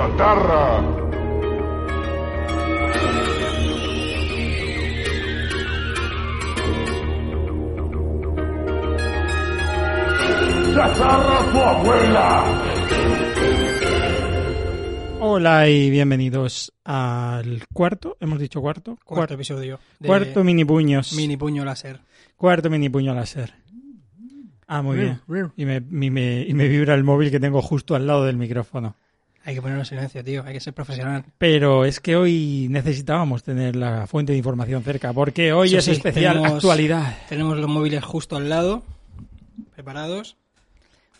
chatarra. ¡Chatarra tu abuela! Hola y bienvenidos al cuarto, hemos dicho cuarto, Cuarto episodio. de cuarto mini puños, Mini puño láser. cuarto mini puño láser. Ah, muy bien. Y me, y me- y me vibra el móvil que tengo justo al lado del micrófono. Hay que ponerlo en silencio, tío. Hay que ser profesional. Pero es que hoy necesitábamos tener la fuente de información cerca, porque hoy Eso es sí, especial tenemos- actualidad. Tenemos los móviles justo al lado, preparados.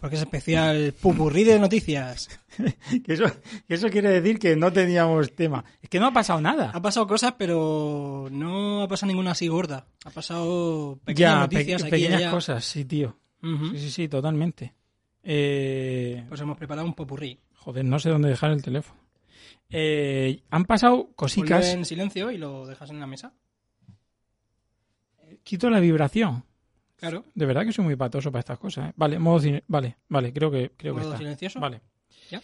Porque es especial pupurrí de noticias. Que eso, que eso quiere decir que no teníamos tema. Es que no ha pasado nada. Ha pasado cosas, pero no ha pasado ninguna así gorda. Ha pasado pequeñas Ya, noticias pe- aquí y pequeñas allá. cosas, sí, tío. Sí, sí, sí, totalmente. Eh, Pues hemos preparado un popurrí. Joder, no sé dónde dejar el teléfono. Eh, han pasado cositas. en silencio y lo dejas en la mesa. Quito la vibración. Claro. De verdad que soy muy patoso para estas cosas. ¿eh? Vale, modo Vale, vale, creo que, creo que Modo está. silencioso. Vale. ¿Ya?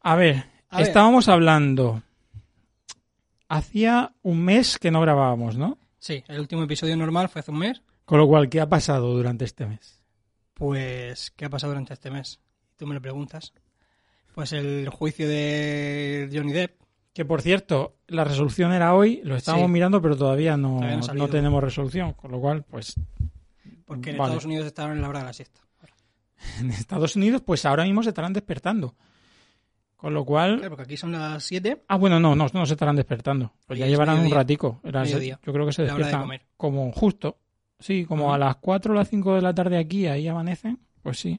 A ver, A ver. estábamos hablando. Hacía un mes que no grabábamos, ¿no? Sí, el último episodio normal fue hace un mes. Con lo cual, ¿qué ha pasado durante este mes? Pues, ¿qué ha pasado durante este mes? Tú me lo preguntas. Pues el juicio de Johnny Depp. Que por cierto, la resolución era hoy, lo estábamos Sí. mirando, pero todavía no, Todavía no tenemos resolución. Con lo cual, pues Porque en Vale. Estados Unidos estaban en la hora de la siesta. en Estados Unidos, pues ahora mismo se estarán despertando. Con lo cual, Claro, porque aquí son las 7. Ah, bueno, no, no, no se estarán despertando. Pues ya llevarán un ratico. Era- Mediodía. yo creo que se de despiertan como justo. Sí, como a las 4 o las 5 de la tarde aquí, ahí amanecen. Pues sí.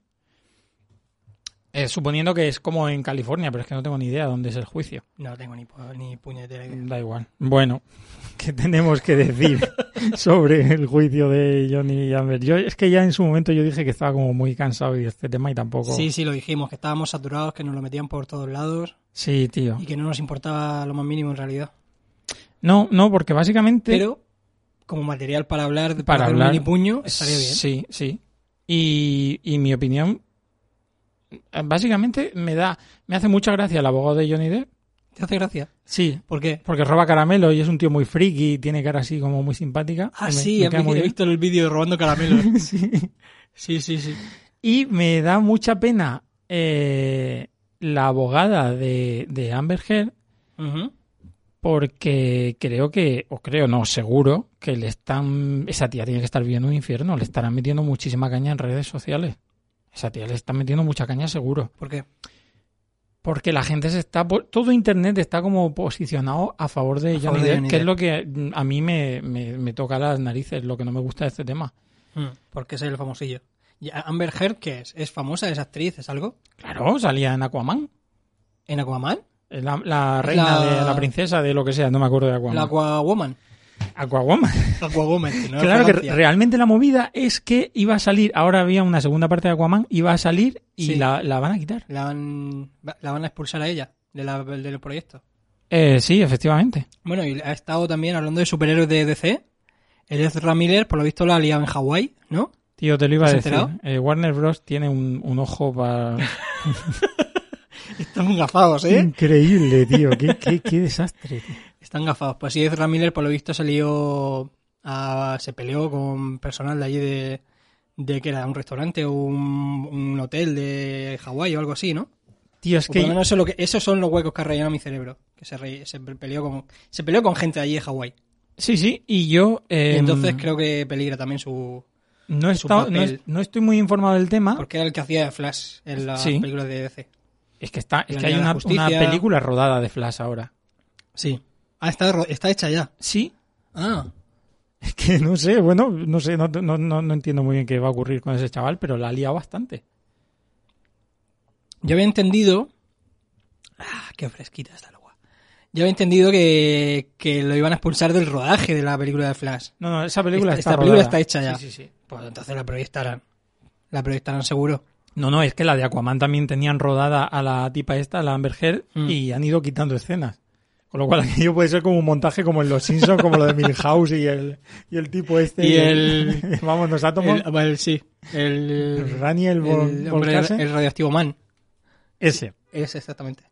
Eh, suponiendo que es como en California, pero es que no tengo ni idea dónde es el juicio. No tengo ni, ni puñetera idea. Da igual. Bueno, ¿qué tenemos que decir sobre el juicio de Johnny Amber? Yo, es que ya en su momento yo dije que estaba como muy cansado de este tema y tampoco... Sí, sí, lo dijimos, que estábamos saturados, que nos lo metían por todos lados Sí, tío. y que no nos importaba lo más mínimo en realidad. No, no, porque básicamente... Pero, como material para hablar, de- Para para hablar- un mini puño, estaría bien. Sí, sí. Y, y mi opinión, básicamente me da, me hace mucha gracia el abogado de Johnny Depp. ¿Te hace gracia? Sí, ¿Por qué? porque roba caramelo y es un tío muy friki y tiene cara así como muy simpática. Ah, me- sí, me he, muy visto el vídeo de robando caramelos. Sí. sí, sí, sí. Y me da mucha pena eh, la abogada de, de Amber Heard porque creo que, o creo, no, seguro, que le están, esa tía tiene que estar viviendo un infierno, le estarán metiendo muchísima caña en redes sociales. Esa tía le están metiendo mucha caña seguro. ¿Por qué? Porque la gente se está, todo Internet está como posicionado a favor de A Johnny favor de Depp, Johnny que es lo que mm, a mí me, me, me toca las narices, lo que no me gusta de este tema. Mm, Porque es el famosillo. ¿Y Amber Heard qué es? ¿Es famosa? ¿Es actriz? ¿Es algo? Claro, salía en Aquaman, ¿En Aquaman? la, la reina La- de la princesa de lo que sea, no me acuerdo de Aquaman. La Aquawoman. Aquawoman. Aquawoman, que no claro que realmente la movida es que iba a salir, ahora había una segunda parte de Aquaman, iba a salir y Sí. la, la van a quitar. La van, la van a expulsar a ella de la- del proyecto. Eh, sí, efectivamente. Bueno, y ha estado también hablando de superhéroes de DC. El Ezra Miller, por lo visto, la ha liado en Hawái, ¿no? Tío, te lo iba a ¿Te has decir. Eh, Warner Bros. tiene un, un ojo para... Están gafados, ¿eh? Increíble, tío. Qué, qué, qué desastre, tío. Están gafados. Pues sí, Ezra Miller, por lo visto, se lió a- se peleó con personal de allí de, de que era un restaurante o un, un hotel de Hawái o algo así, ¿no? Tío, es O que... lo esos son los huecos que ha rellenado mi cerebro. Que se, re- se peleó con se peleó con gente de allí de Hawái. Sí, sí, y yo... Y eh, entonces creo que peligra también su... no, he su estado- no, es- no estoy muy informado del tema. Porque era el que hacía Flash en las Sí. películas de DC. Es que, está, es que hay una película rodada de Flash ahora. Sí. Ah, está, hecha ya. Sí, Ah. es que no sé, bueno, no sé, no, no, no, no entiendo muy bien qué va a ocurrir con ese chaval, pero la ha liado bastante. Yo había entendido... Ah, qué fresquita está el agua. Yo había entendido que, que lo iban a expulsar del rodaje de la película de Flash. No, no, esa película Esta- está esta película rodada. está hecha ya. Sí, sí, sí. Pues entonces la proyectarán. La proyectarán seguro. No, no, es que la de Aquaman también tenían rodada a la tipa esta, la Amber Heard, Mm. y han ido quitando escenas. Con lo cual aquello puede ser como un montaje como en Los Simpsons, como lo de Milhouse y el, y el tipo este. Y el- vamos, los átomos. El, el- sí. El, Raniel el, hombre- Volcase. el radioactivo man. Ese. Es exactamente.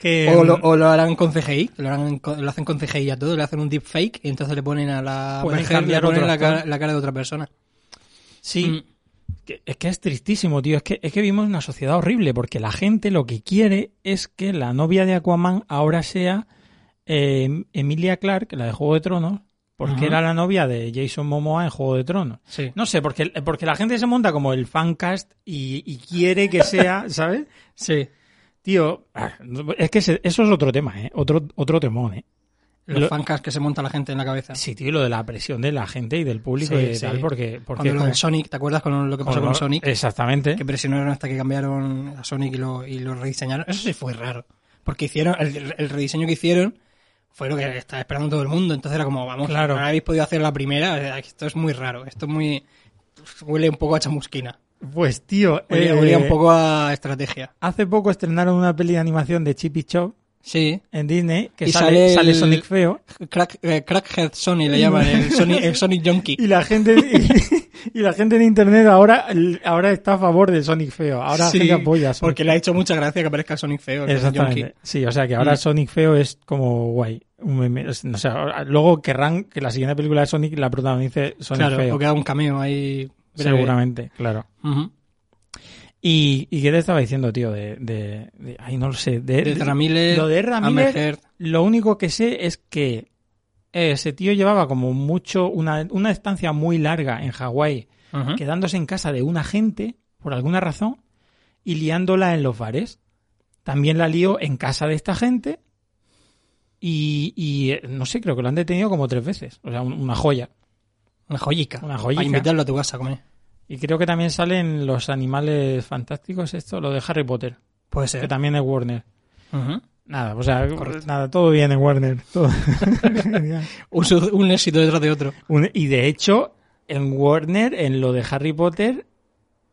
Que, O lo, o lo harán con CGI, lo, harán con- lo hacen con CGI a todo, le hacen un deepfake y entonces le ponen a la mujer, le ponen la cara, la cara de otra persona. sí, Mm. Que- es que es tristísimo, tío. Es que, es que vivimos en una sociedad horrible porque la gente lo que quiere es que la novia de Aquaman ahora sea eh, Emilia Clarke, la de Juego de Tronos, porque Ajá. era la novia de Jason Momoa en Juego de Tronos. Sí. No sé, porque, porque la gente se monta como el fancast y, y quiere que sea, ¿sabes? Sí. Tío, es que ese- eso es otro tema, ¿eh? Otro, otro temón, ¿eh? Los Lo- fancas que se monta la gente en la cabeza. Sí, tío, lo de la presión de la gente y del público Sí, y sí. tal, porque... porque Cuando lo como- del Sonic, ¿te acuerdas con lo que pasó con, lo- Sonic? Exactamente. Que presionaron hasta que cambiaron a Sonic y lo, y lo rediseñaron. Eso sí fue raro. Porque hicieron, el, el rediseño que hicieron fue lo que estaba esperando todo el mundo. Entonces era como, vamos, Claro. no habéis podido hacer la primera. Esto es muy raro. Esto es muy. Huele un poco a chamusquina. Pues, tío... Huele, eh, huele un poco a estrategia. Hace poco estrenaron una peli de animación de Chip y Chop Sí. en Disney que Y sale, sale sale el- Sonic feo Crack, eh, Crackhead Sony le llaman, el Sonic, el Sonic Junkie. y la gente y, la gente en internet ahora ahora está a favor del Sonic feo. Ahora Sí, la gente apoya a Sonic Porque le ha hecho mucha gracia que aparezca Sonic feo. Sonic Exactamente. Sí, o sea que ahora Mm. Sonic feo es como guay. O sea, luego querrán que la siguiente película de Sonic la protagonice Sonic Claro, feo. o queda un cameo ahí. breve. Seguramente, claro. Ujú. ¿Y, ¿Y qué te estaba diciendo, tío? De, de, de- ay, no lo sé. De, Ramírez, lo de Heard. lo único que sé es que ese tío llevaba como mucho, una, una estancia muy larga en Hawái, quedándose en casa de una gente, por alguna razón, y liándola en los bares. También la lió en casa de esta gente y, y, eh, no sé, creo que lo han detenido como tres veces. O sea, un- una joya. Una joyica. Una joyica. Para invitarlo a tu casa a comer. Y creo que también salen los animales fantásticos, esto, lo de Harry Potter, Puede que ser. también es Warner. Nada, o sea, Correcto. nada, todo bien en Warner. todo. Genial. Un, éxito detrás de otro. Un- y de hecho, en Warner, en lo de Harry Potter,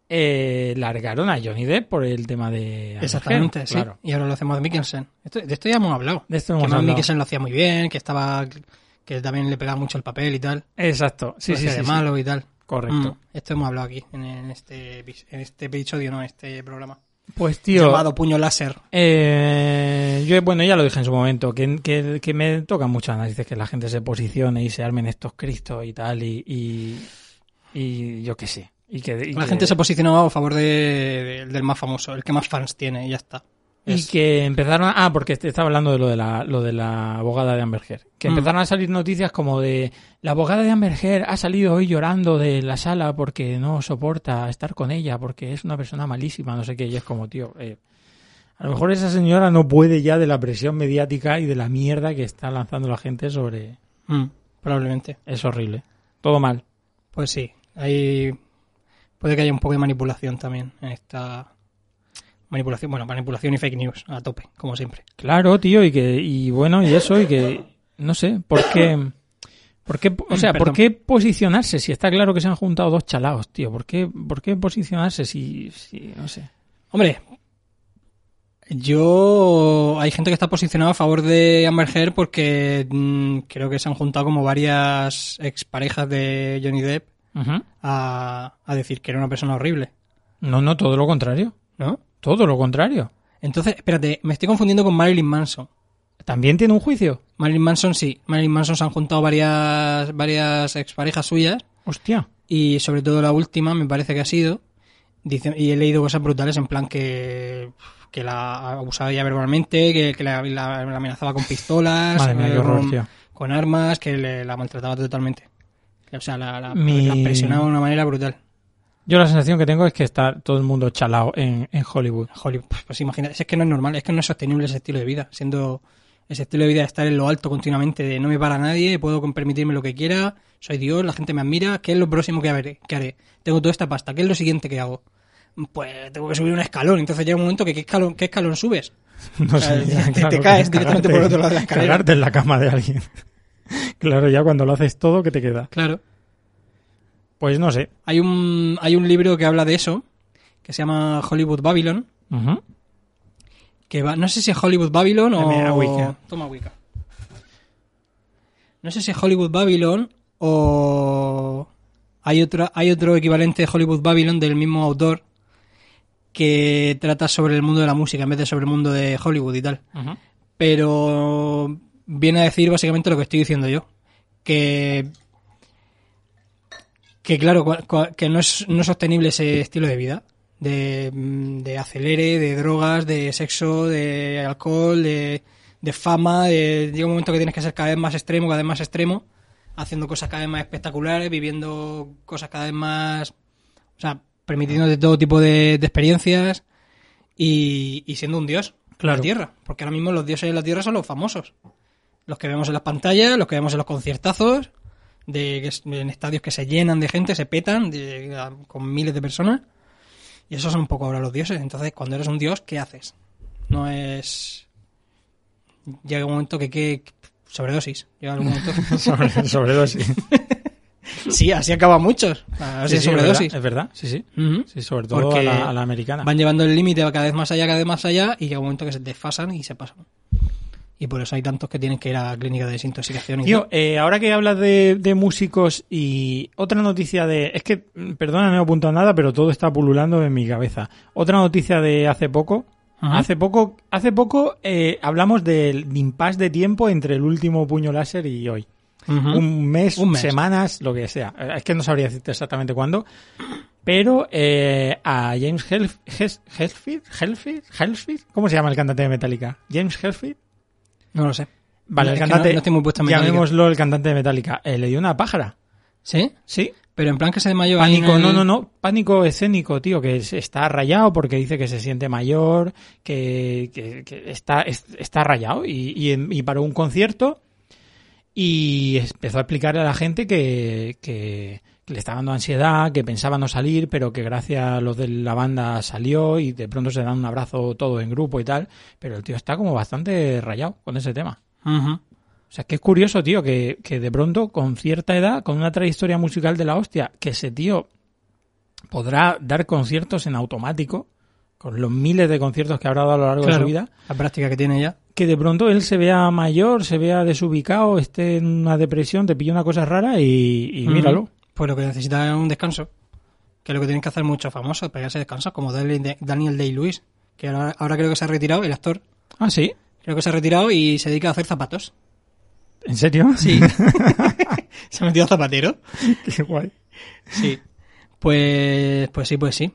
eh, largaron a Johnny Depp por el tema de. Exactamente, sí. Claro. Y ahora lo hacemos de Mikkelsen. Esto- de esto ya hemos hablado. De esto que hemos Matt hablado. Mikkelsen lo hacía muy bien, que estaba que también le pegaba mucho el papel y tal. Exacto, sí, Lo sí, hacía sí, de sí. malo y tal. Correcto. Mm, esto hemos hablado aquí, en, en este, en este episodio, no, este programa. Pues, tío, Llamado Puño Láser. eh, yo, bueno, ya lo dije en su momento, que, que, que me toca mucho análisis que la gente se posicione y se armen estos cristos y tal, y, y, y yo qué sé. Y que, y La que- gente se posicionó a favor de, de- del más famoso, el que más fans tiene, y ya está. Y Es- que empezaron a, ah, porque te estaba hablando de lo de la, lo de la abogada de Amber Heard. Que Mm. empezaron a salir noticias como de la abogada de Amber Heard ha salido hoy llorando de la sala porque no soporta estar con ella, porque es una persona malísima, no sé qué. Y es como, tío, eh, a lo mejor esa señora no puede ya de la presión mediática y de la mierda que está lanzando la gente sobre. Mm, probablemente. Es horrible. Todo mal. Pues sí, hay puede que haya un poco de manipulación también en esta manipulación, bueno, manipulación y fake news a tope, como siempre. Claro, tío, y que, y bueno, y eso, y que, no sé, ¿por qué, por qué, o sea, ¿por qué posicionarse si está claro que se han juntado dos chalaos, tío? ¿Por qué, por qué posicionarse si, si, no sé? Hombre, yo hay gente que está posicionada a favor de Amber Heard porque mm, creo que se han juntado como varias exparejas de Johnny Depp a, a decir que era una persona horrible, No, no, todo lo contrario. ¿no? Todo lo contrario. Entonces, espérate, me estoy confundiendo con Marilyn Manson. ¿También tiene un juicio? Marilyn Manson sí, Marilyn Manson se han juntado varias varias exparejas suyas Hostia. y sobre todo la última me parece que ha sido Dice, y he leído cosas brutales en plan que, que la abusaba ya verbalmente, que, que la, la- la amenazaba con pistolas, Madre mía, qué horror, con, con armas, que le- la maltrataba totalmente. O sea, la, la- Mi- la presionaba de una manera brutal. Yo la sensación que tengo es que está todo el mundo chalado en, en Hollywood. Hollywood, pues, pues imagínate, es que no es normal, es que no es sostenible ese estilo de vida, siendo ese estilo de vida de estar en lo alto continuamente, de no me para nadie, puedo permitirme lo que quiera, soy Dios, la gente me admira, ¿qué es lo próximo que haré? ¿Qué haré? Tengo toda esta pasta, ¿qué es lo siguiente que hago? Pues tengo que subir un escalón, entonces llega un momento que ¿qué escalón, qué escalón subes? No O sea, sé, te- te claro, caes que directamente por el otro lado de la escalera. Cagarte en la cama de alguien. claro, ya cuando lo haces todo, ¿qué te queda? Claro. Pues no sé. Hay un, hay un libro que habla de eso, que se llama Hollywood Babylon, que va, no sé si es Hollywood Babylon o... Wicca. Toma Wicca. No sé si es Hollywood Babylon o hay otro, hay otro equivalente de Hollywood Babylon del mismo autor que trata sobre el mundo de la música en vez de sobre el mundo de Hollywood y tal. Pero viene a decir básicamente lo que estoy diciendo yo. Que que claro, que no es, no es sostenible ese estilo de vida. De, mm, de acelere, de drogas, de sexo, de alcohol, de, de fama. De, llega un momento que tienes que ser cada vez más extremo, cada vez más extremo, haciendo cosas cada vez más espectaculares, viviendo cosas cada vez más. O sea, permitiéndote todo tipo de, de experiencias y, y siendo un dios en Claro. la tierra. Porque ahora mismo los dioses en la tierra son los famosos. Los que vemos en las pantallas, los que vemos en los conciertazos, de, en estadios que se llenan de gente, se petan de- con miles de personas. Y esos son un poco ahora los dioses. Entonces, cuando eres un dios, ¿qué haces? No es. Llega un momento que. que sobredosis. Llega algún momento. Sobre, sobredosis. sí, así acaban muchos. Así Sí, es sí, es verdad, sobredosis. es verdad, sí, sí. Sobre todo Porque a la, a la americana. Van llevando el límite cada vez más allá, cada vez más allá, y llega un momento que se desfasan y se pasan. Y por eso hay tantos que tienen que ir a la clínica de desintoxicación. Y Tío, eh, ahora que hablas de, de músicos y otra noticia de... Es que, mm, perdona, no he apuntado nada, pero todo está pululando en mi cabeza. Otra noticia de hace poco. Ajá. Hace poco, hace poco eh, hablamos del impasse de tiempo entre el último puño láser y hoy. Un, mes, Un mes. semanas, lo que sea. Eh, Es que no sabría decirte exactamente cuándo. Pero eh, a James Helf, Hes- Hetfield, Hetfield, Hetfield, ¿cómo se llama el cantante de Metallica? James Hetfield. No lo sé. Vale, No, el cantante. no- no estoy muy en llamémoslo el cantante de Metallica. Eh, le dio una pájara. ¿Sí? Sí. Pero en plan que se desmayó. Pánico, el- no, no, no. Pánico escénico, tío, que es- está rayado porque dice que se siente mayor, que, que- que está, es- está rayado y, y, y paró un concierto y empezó a explicarle a la gente que, que le estaba dando ansiedad, que pensaba no salir, pero que gracias a los de la banda salió y de pronto se dan un abrazo todo en grupo y tal. Pero el tío está como bastante rayado con ese tema. O sea, que es curioso, tío, que, que de pronto, con cierta edad, con una trayectoria musical de la hostia, que ese tío podrá dar conciertos en automático, con los miles de conciertos que habrá dado a lo largo de su vida, La práctica que tiene ya. que de pronto él se vea mayor, se vea desubicado, esté en una depresión, te pilla una cosa rara y, míralo. Pues lo que necesita es un descanso. Que es lo que tienen que hacer muchos famosos, pegarse descansos, como Daniel Day-Lewis, que ahora, ahora creo que se ha retirado, el actor. Ah, sí. Creo que se ha retirado y se dedica a hacer zapatos. ¿En serio? Sí. se ha metido a zapatero. Qué guay. Sí. Pues, pues sí, pues sí.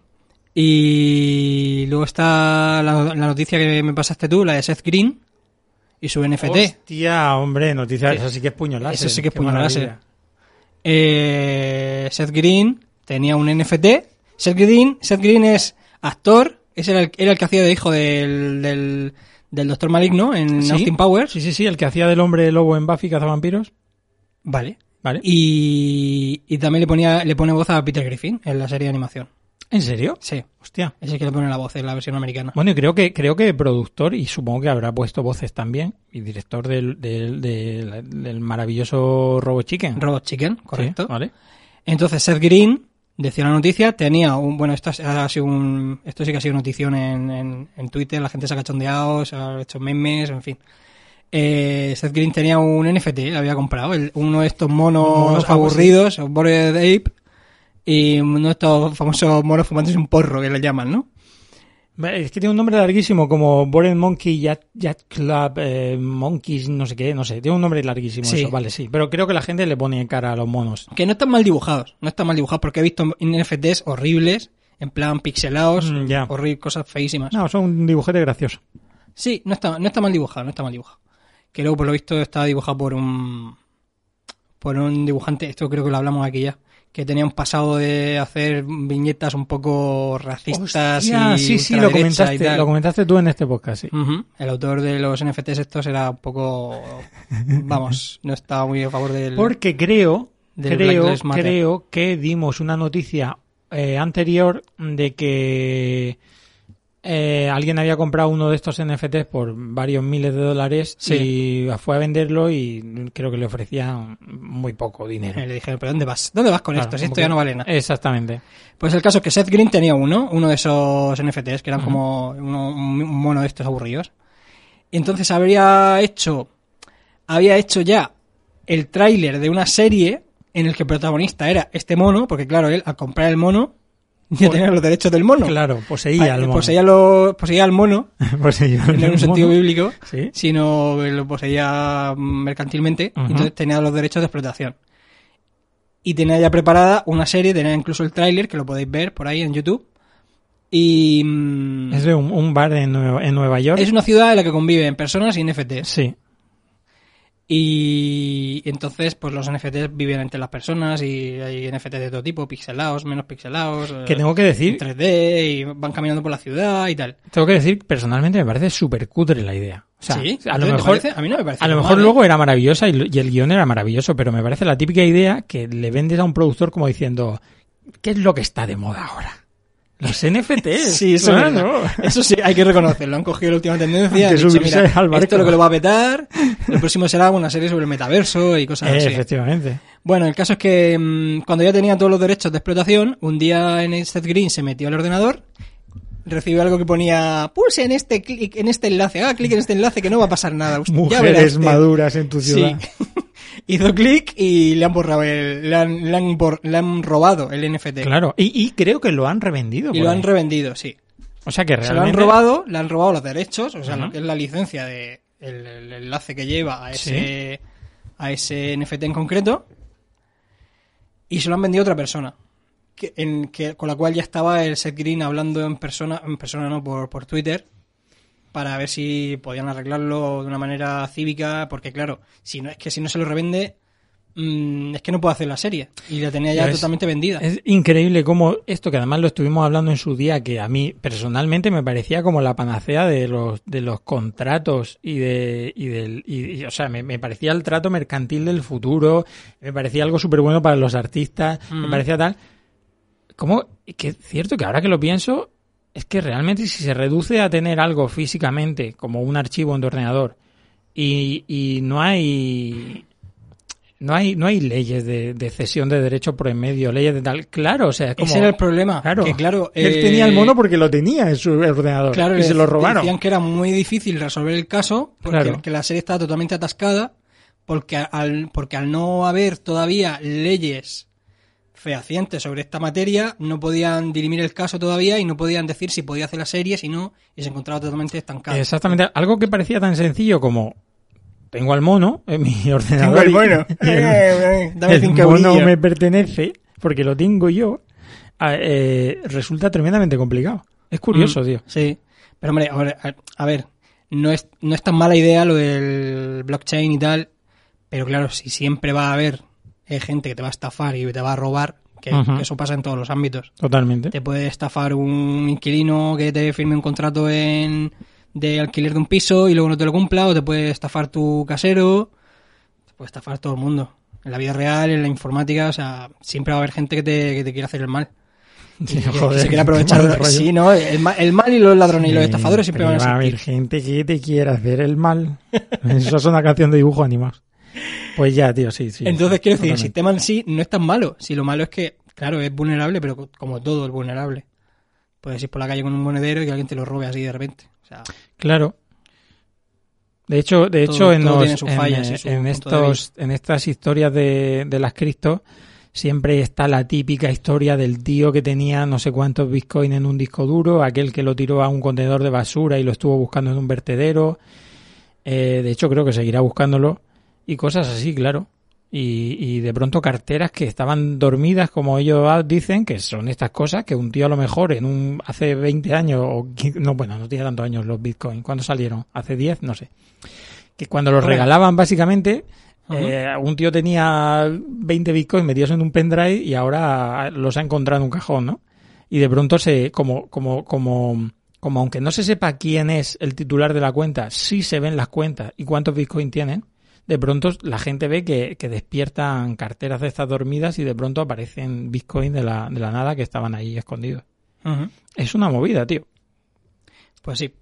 Y luego está la, la noticia que me pasaste tú, la de Seth Green y su NFT. Hostia, hombre, noticias, eso sí que es puño láser. Eso sí que es puño láser. Eh, Seth Green tenía un NFT. Seth Green, Seth Green es actor, era el, era el que hacía de hijo del, del, del Doctor Maligno en ¿Sí? Austin Powers. Sí, sí, sí, el que hacía del hombre lobo en Buffy cazavampiros. Vale. Vale. Y, y también le ponía le pone voz a Peter Griffin en la serie de animación. ¿En serio? Sí, Hostia. ese que le pone la voz en la versión americana. Bueno, y creo que, creo que productor, y supongo que habrá puesto voces también, y director del, del, del- del maravilloso Robo Chicken. Robot Chicken, Sí, correcto. vale. Entonces Seth Green, decía la noticia, tenía un, bueno, esto ha sido un, esto sí que ha sido notición en, en, en Twitter, la gente se ha cachondeado, se ha hecho memes, en fin. Eh, Seth Green tenía un NFT, lo había comprado, el- uno de estos monos Monos famosos, aburridos, Bored Ape, y uno de estos famosos monos fumándose un porro, que le llaman, ¿no? Es que tiene un nombre larguísimo, como Bored Monkey Yacht, Yacht Club, eh, Monkeys, no sé qué, no sé. Tiene un nombre larguísimo Sí. eso, vale, sí. Pero creo que la gente le pone cara a los monos. Que no están mal dibujados, no están mal dibujados, porque he visto NFTs horribles, en plan pixelados, Mm, horribles, cosas feísimas. No, son un dibujete gracioso. Sí, no está, no está mal dibujado, no está mal dibujado. Que luego, por lo visto, está dibujado por un por un dibujante, esto creo que lo hablamos aquí ya, que tenía un pasado de hacer viñetas un poco racistas Hostia, y sí, sí, lo y comentaste, tal. lo comentaste tú en este podcast, sí. El autor de los NFTs estos era un poco, vamos, no estaba muy a favor del... Porque creo, del creo, creo que dimos una noticia eh, anterior de que eh, alguien había comprado uno de estos NFTs por varios miles de dólares y fue a venderlo y creo que le ofrecían muy poco dinero. Eh, Le dije, ¿pero dónde vas? ¿Dónde vas con Claro, esto? Si esto ya no vale nada. Exactamente. Pues el caso es que Seth Green tenía uno, uno de esos NFTs, que eran como uno- un un mono de estos aburridos. Y entonces habría hecho, había hecho ya el tráiler de una serie en el que el protagonista era este mono, porque claro, él al comprar el mono ya tenía los derechos del mono. Claro, poseía al mono. Poseía, lo, poseía al mono, Poseía al no en un sentido mono. bíblico, Sí. sino que lo poseía mercantilmente, entonces tenía los derechos de explotación. Y tenía ya preparada una serie, tenía incluso el tráiler, que lo podéis ver por ahí en YouTube. Y mm, Es de un, un bar en Nueva, en Nueva York. es una ciudad en la que conviven personas y NFTs. Sí. Y entonces, pues los NFTs viven entre las personas y hay NFTs de todo tipo, pixelados, menos pixelados, eh, Que tengo que decir, 3D y van caminando por la ciudad y tal. tengo que decir, personalmente me parece súper cutre la idea. O sea, ¿Sí? a lo ¿Te mejor? A mí no me parece a lo mal, mejor ¿eh? luego era maravillosa y, lo- y el guion era maravilloso, pero me parece la típica idea que le vendes a un productor como diciendo, ¿qué es lo que está de moda ahora? Los NFTs. Sí, eso, es claro. verdad. eso sí, hay que reconocerlo. Han cogido la última tendencia. Que dicho, subirse mira, al barco". esto es lo que lo va a petar. El próximo será una serie sobre el metaverso y cosas Eh, así. efectivamente. Bueno, el caso es que mm, cuando ya tenía todos los derechos de explotación, un día en Seth Green se metió al ordenador, recibió algo que ponía pulse en este clic, en este enlace, haga clic en este enlace que no va a pasar nada. Usted- Mujeres usted". maduras en tu ciudad. Sí. Hizo clic y le han borrado el, le han, le han bor- le han robado el NFT. Claro. Y, y creo que lo han revendido. Y lo ahí. han revendido, sí. O sea que Se lo han realmente... robado, le han robado los derechos, o sea, lo que es la licencia de el, el enlace que lleva a ese a ese NFT en concreto y se lo han vendido a otra persona. Que, en, que, con la cual ya estaba el Seth Green hablando en persona, en persona no, por, por Twitter, para ver si podían arreglarlo de una manera cívica, porque claro, si no es que si no se lo revende, mm, es que no puedo hacer la serie. Y la tenía ya totalmente vendida. Es increíble cómo esto, que además lo estuvimos hablando en su día, que a mí personalmente me parecía como la panacea de los, de los contratos y de, y del, y, y, o sea, me, me parecía el trato mercantil del futuro, me parecía algo súper bueno para los artistas, me Ujú. parecía tal. Como, que es cierto que ahora que lo pienso, es que realmente si se reduce a tener algo físicamente, como un archivo en tu ordenador, y, y no hay no hay no hay leyes de, de cesión de derechos por en medio, leyes de tal. Claro, o sea, es como Ese era el problema. Claro, que, claro él eh, tenía el mono porque lo tenía en su ordenador Claro, y se lo robaron. Decían que era muy difícil resolver el caso porque Claro. que la serie estaba totalmente atascada porque al, porque al no haber todavía leyes fehacientes sobre esta materia, no podían dirimir el caso todavía y no podían decir si podía hacer la serie, si no, y se encontraba totalmente estancado. Exactamente, algo que parecía tan sencillo como tengo al mono en mi ordenador. el y- mono. y el- Eh, dame el cinco mono me pertenece porque lo tengo yo. ah, eh, resulta tremendamente complicado. Es curioso, Mm, tío. Sí, pero hombre, a ver, a- a ver, no es, no es tan mala idea lo del blockchain y tal, pero claro, si siempre va a haber eh, gente que te va a estafar y te va a robar, que, eso pasa en todos los ámbitos. Totalmente. Te puede estafar un inquilino que te firme un contrato en, de alquiler de un piso y luego no te lo cumpla, o te puede estafar tu casero, te puede estafar todo el mundo. En la vida real, en la informática, o sea, siempre va a haber gente que te, que te quiere hacer el mal. Sí, que se quiere aprovechar. rollo. Sí, ¿no? El, ma- el mal y los ladrones y los estafadores siempre van a va a haber gente que te quiera hacer el mal. Eso es una canción de dibujo animados. Pues ya, tío, sí, sí. Entonces, quiero decir, el sistema en sí no es tan malo. Si lo malo es que, claro, es vulnerable, pero co- como todo es vulnerable. Puedes ir por la calle con un monedero y que alguien te lo robe así de repente. O sea, Claro. De hecho, de Todo- hecho en, los- en, fallas eh, en estos, en estas historias de, de las cripto, siempre está la típica historia del tío que tenía no sé cuántos bitcoins en un disco duro, aquel que lo tiró a un contenedor de basura y lo estuvo buscando en un vertedero. Eh, de hecho, creo que seguirá buscándolo. Y cosas así, claro. Y, y de pronto carteras que estaban dormidas, como ellos dicen, que son estas cosas que un tío a lo mejor en un hace 20 años, o no, bueno, no tiene tantos años los bitcoins. ¿Cuándo salieron? ¿Hace 10? No sé. Que cuando los regalaban, básicamente, eh, un tío tenía 20 bitcoins metidos en un pendrive y ahora los ha encontrado en un cajón, ¿no? Y de pronto se, como, como, como, como aunque no se sepa quién es el titular de la cuenta, sí se ven las cuentas y cuántos bitcoins tienen, de pronto la gente ve que, que despiertan carteras de estas dormidas y de pronto aparecen bitcoins de la, de la nada que estaban ahí escondidos. Es una movida, tío. Pues sí.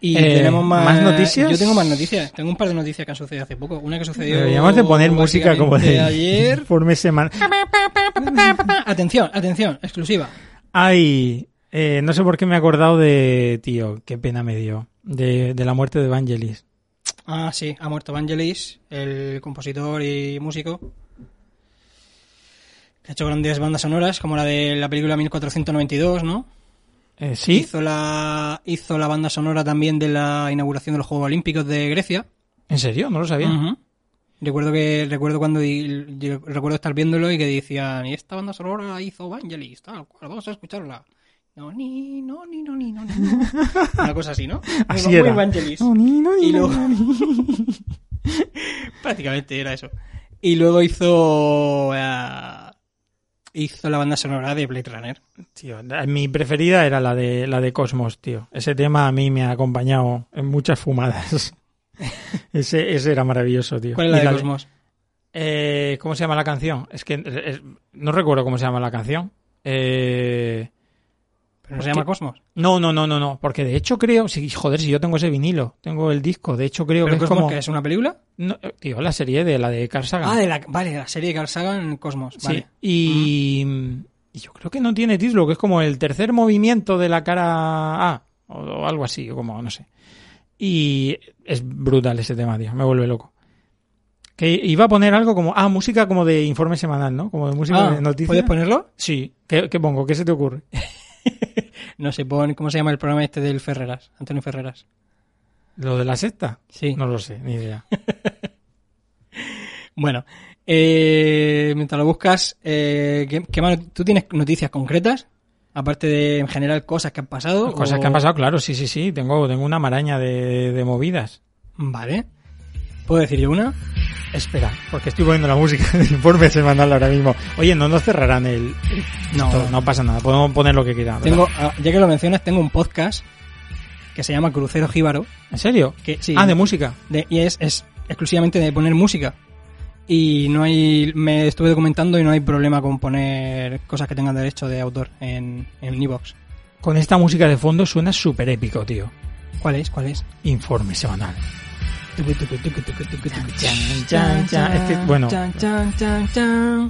Y Eh, tenemos más, ¿más noticias? Yo tengo más noticias. Tengo un par de noticias que han sucedido hace poco. Una que sucedió. Deberíamos de poner música como de ayer. informe semanal. atención, atención, exclusiva. Ay, eh, no sé por qué me he acordado de, tío, qué pena me dio, de, de la muerte de Evangelis. Ah, sí, ha muerto Vangelis, el compositor y músico. Que ha hecho grandes bandas sonoras, como la de la película 1492, ¿no? Eh, ¿Sí? Hizo la, hizo la banda sonora también de la inauguración de los Juegos Olímpicos de Grecia. ¿En serio? No lo sabía. Recuerdo que recuerdo cuando recuerdo estar viéndolo y que decían, y esta banda sonora la hizo Vangelis, tal cual, vamos a escucharla. No, ni, no, ni, no, ni, no, ni. no. Una cosa así, ¿no? Así muy, era. Muy Vangelis. No, ni, no, ni, Y no, luego- ni. Prácticamente era eso. Y luego hizo eh, hizo la banda sonora de Blade Runner. Tío, mi preferida era la de la de Cosmos, tío. Ese tema a mí me ha acompañado en muchas fumadas. ese, ese era maravilloso, tío. ¿Cuál es la Y de Cosmos? Eh, ¿Cómo se llama la canción? Es que eh, es- no recuerdo cómo se llama la canción. Eh, ¿Pero no se llama Cosmos? no, no, no, no, no. Porque de hecho creo, si, joder, si yo tengo ese vinilo, tengo el disco. De hecho creo que ¿Pero es Cosmos como, que es una película? no, eh, tío, la serie de la de Carl Sagan. Ah, de la, vale, la serie de Carl Sagan Cosmos. Sí, Vale. y, y yo creo que no tiene título, que es como el tercer movimiento de la cara A, o, o algo así, o como, no sé. Y es brutal ese tema, tío, me vuelve loco. Que iba a poner algo como, ah, música como de informe semanal, ¿no? Como de música Ah, de noticias. ¿Puedes ponerlo? Sí, ¿Qué, qué pongo? ¿Qué se te ocurre? No sé, pon, ¿cómo se llama el programa este del Ferreras? Antonio Ferreras. ¿Lo de la sexta? Sí. No lo sé, ni idea. Bueno, eh, mientras lo buscas, eh, ¿qué, qué más- ¿tú tienes noticias concretas? Aparte de, en general, cosas que han pasado. Cosas o- que han pasado, claro, sí, sí, sí, tengo, tengo una maraña de, de movidas. Vale. ¿Puedo decir yo una? Espera, porque estoy poniendo la música del informe semanal ahora mismo. Oye, no nos cerrarán el... No. Esto, no pasa nada, podemos poner lo que quieran. ¿verdad? Tengo, ah, ya que lo mencionas, tengo un podcast que se llama Crucero Jíbaro. ¿En serio? Que, sí, Ah, de música. de- y es, es exclusivamente de poner música. Y no hay, me estuve documentando y no hay problema con poner cosas que tengan derecho de autor en, en Evox. Con esta música de fondo suena súper épico, tío. ¿Cuál es? ¿Cuál es? Informe semanal. Es que, bueno,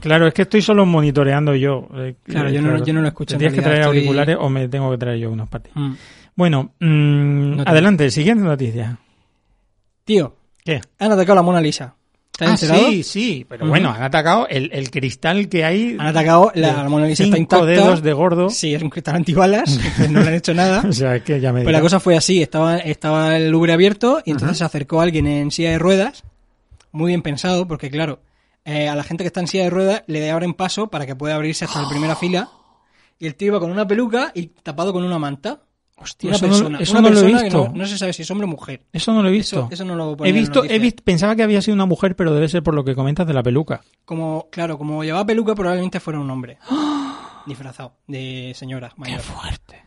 claro, es que estoy solo monitoreando yo. Eh, Claro, eh, yo no- yo no lo escucho en Tienes que traer estoy- auriculares o me tengo que traer yo unos. Mm. Bueno, mm, No te- adelante, siguiente noticia. Tío, ¿Qué? han atacado la Mona Lisa. ¿Te has Ah, enterado? sí, sí, pero bueno, han atacado el, el cristal que hay. Han atacado, la, Mona Lisa está intacta. dedos de gordo. Sí, es un cristal antibalas, no le han hecho nada. O sea, que ya me Pues la cosa fue así, estaba, estaba el Louvre abierto y entonces se acercó alguien en silla de ruedas, muy bien pensado, porque claro, eh, a la gente que está en silla de ruedas le abren paso para que pueda abrirse hasta la primera fila y el tío iba con una peluca y tapado con una manta. Hostia, una eso no- persona, eso una no lo he visto. no, no se sabe si es hombre o mujer. Eso no lo he visto. Eso, eso no lo he visto, he visto, pensaba que había sido una mujer, pero debe ser por lo que comentas de la peluca. Como, claro, como llevaba peluca probablemente fuera un hombre. disfrazado de señora mayor. fuerte.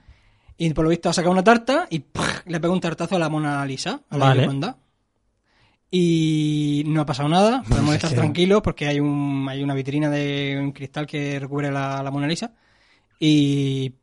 Y por lo visto ha sacado una tarta y ¡pah! le pegó un tartazo a la Mona Lisa, a la Vale. Y no ha pasado nada, podemos es estar tranquilos porque hay un hay una vitrina de un cristal que recubre la, la Mona Lisa y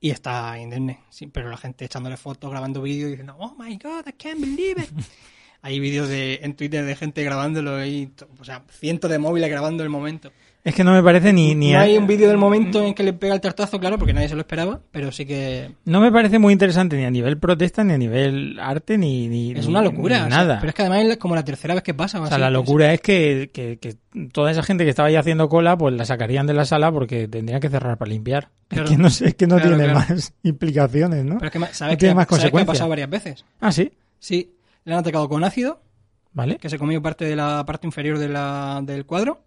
y está indemne, sí, pero la gente echándole fotos, grabando vídeos diciendo, "Oh my god, I can't believe it." hay vídeos de en Twitter de gente grabándolo y o sea, cientos de móviles grabando el momento. Es que no me parece ni, ni no hay un vídeo del momento en que le pega el tartazo, claro, porque nadie se lo esperaba, pero sí que no me parece muy interesante ni a nivel protesta, ni a nivel arte, ni, ni Es una locura. ni o sea, nada. pero es que además es como la tercera vez que pasa. O sea, la locura es que, que, que toda esa gente que estaba ahí haciendo cola, pues la sacarían de la sala porque tendrían que cerrar para limpiar. Claro. Es que no, sé, es que no Claro, tiene claro. más implicaciones, ¿no? Pero es que sabes, No tiene que, más sabes que ha pasado varias veces. Ah, sí. Sí, le han atacado con ácido ¿Vale? que se comió parte de la parte inferior de la- del cuadro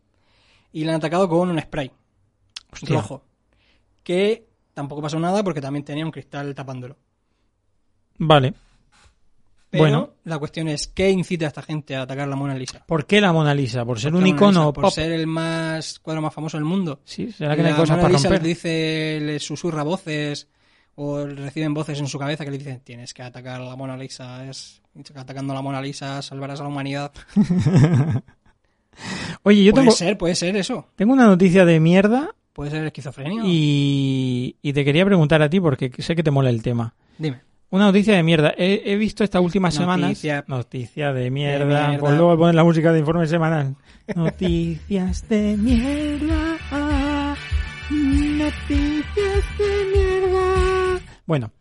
y le han atacado con un spray Hostia. rojo. Que tampoco pasó nada porque también tenía un cristal tapándolo. Vale. Pero Bueno. la cuestión es, ¿qué incita a esta gente a atacar la Mona Lisa? ¿Por qué la Mona Lisa? ¿Por ser ¿Por un la icono Lisa? Por pop? ser el más cuadro más famoso del mundo. Sí, será que no hay la cosas Mona para Lisa romper. le dice, le susurra voces o reciben voces en su cabeza que le dicen tienes que atacar a la Mona Lisa, es atacando a la Mona Lisa salvarás a la humanidad. Oye, yo puede tengo, ser, puede ser eso. tengo una noticia de mierda Puede ser esquizofrenia. y, y te quería preguntar a ti porque sé que te mola el tema. Dime. Una noticia de mierda. He, he visto estas últimas Noticia. semanas. Noticia de mierda. mierda. Pues luego poner la música de informe semanal. Noticias de mierda. Noticias de mierda. Bueno,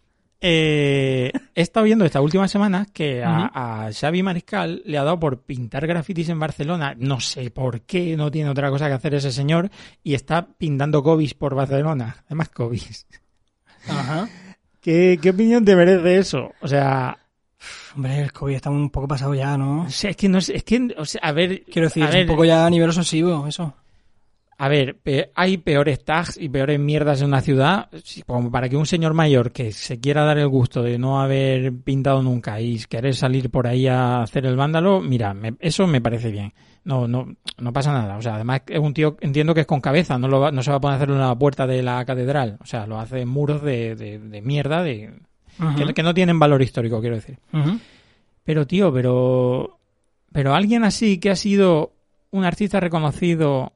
eh, he estado viendo estas últimas semanas que a, a Xavi Mariscal le ha dado por pintar grafitis en Barcelona. No sé por qué, no tiene otra cosa que hacer ese señor. Y está pintando cobis por Barcelona. Además, cobis. Ajá. ¿Qué, ¿Qué opinión te merece eso? O sea, Hombre, el COVID está un poco pasado ya, ¿no? o sea, es que no sé, es que, o sea, a ver, Quiero decir, a es ver, un poco ya a nivel obsesivo, eso. A ver, hay peores tags y peores mierdas en una ciudad, como para que un señor mayor que se quiera dar el gusto de no haber pintado nunca y querer salir por ahí a hacer el vándalo, mira, me- eso me parece bien. No, no, no pasa nada. O sea, además es un tío, entiendo que es con cabeza, no, lo va- no se va a poner a hacerlo en la puerta de la catedral. O sea, lo hace en muros de, de, de mierda, de, que, que no tienen valor histórico, quiero decir. Pero, tío, pero. Pero alguien así que ha sido un artista reconocido.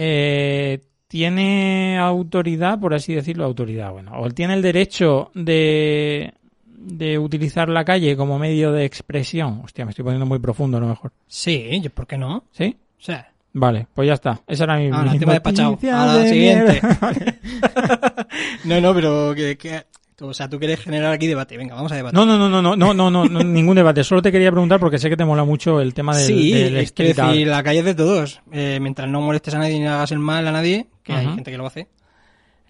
Eh, tiene autoridad, por así decirlo, autoridad, bueno. O tiene el derecho de. de utilizar la calle como medio de expresión. Hostia, me estoy poniendo muy profundo, a lo mejor. Sí, ¿por qué no? ¿Sí? O sea, Vale, pues ya está. Esa era mi. Ahora, tema despachado. de siguiente. mierda. no, no, pero que, que- o sea, tú quieres generar aquí debate. Venga, vamos a debatir. No, no, no, no, no, no, no, no, no, ningún debate. Solo te quería preguntar porque sé que te mola mucho el tema del, sí, del es que decir, la calle es de todos. Eh, mientras no molestes a nadie ni hagas el mal a nadie, que hay gente que lo hace,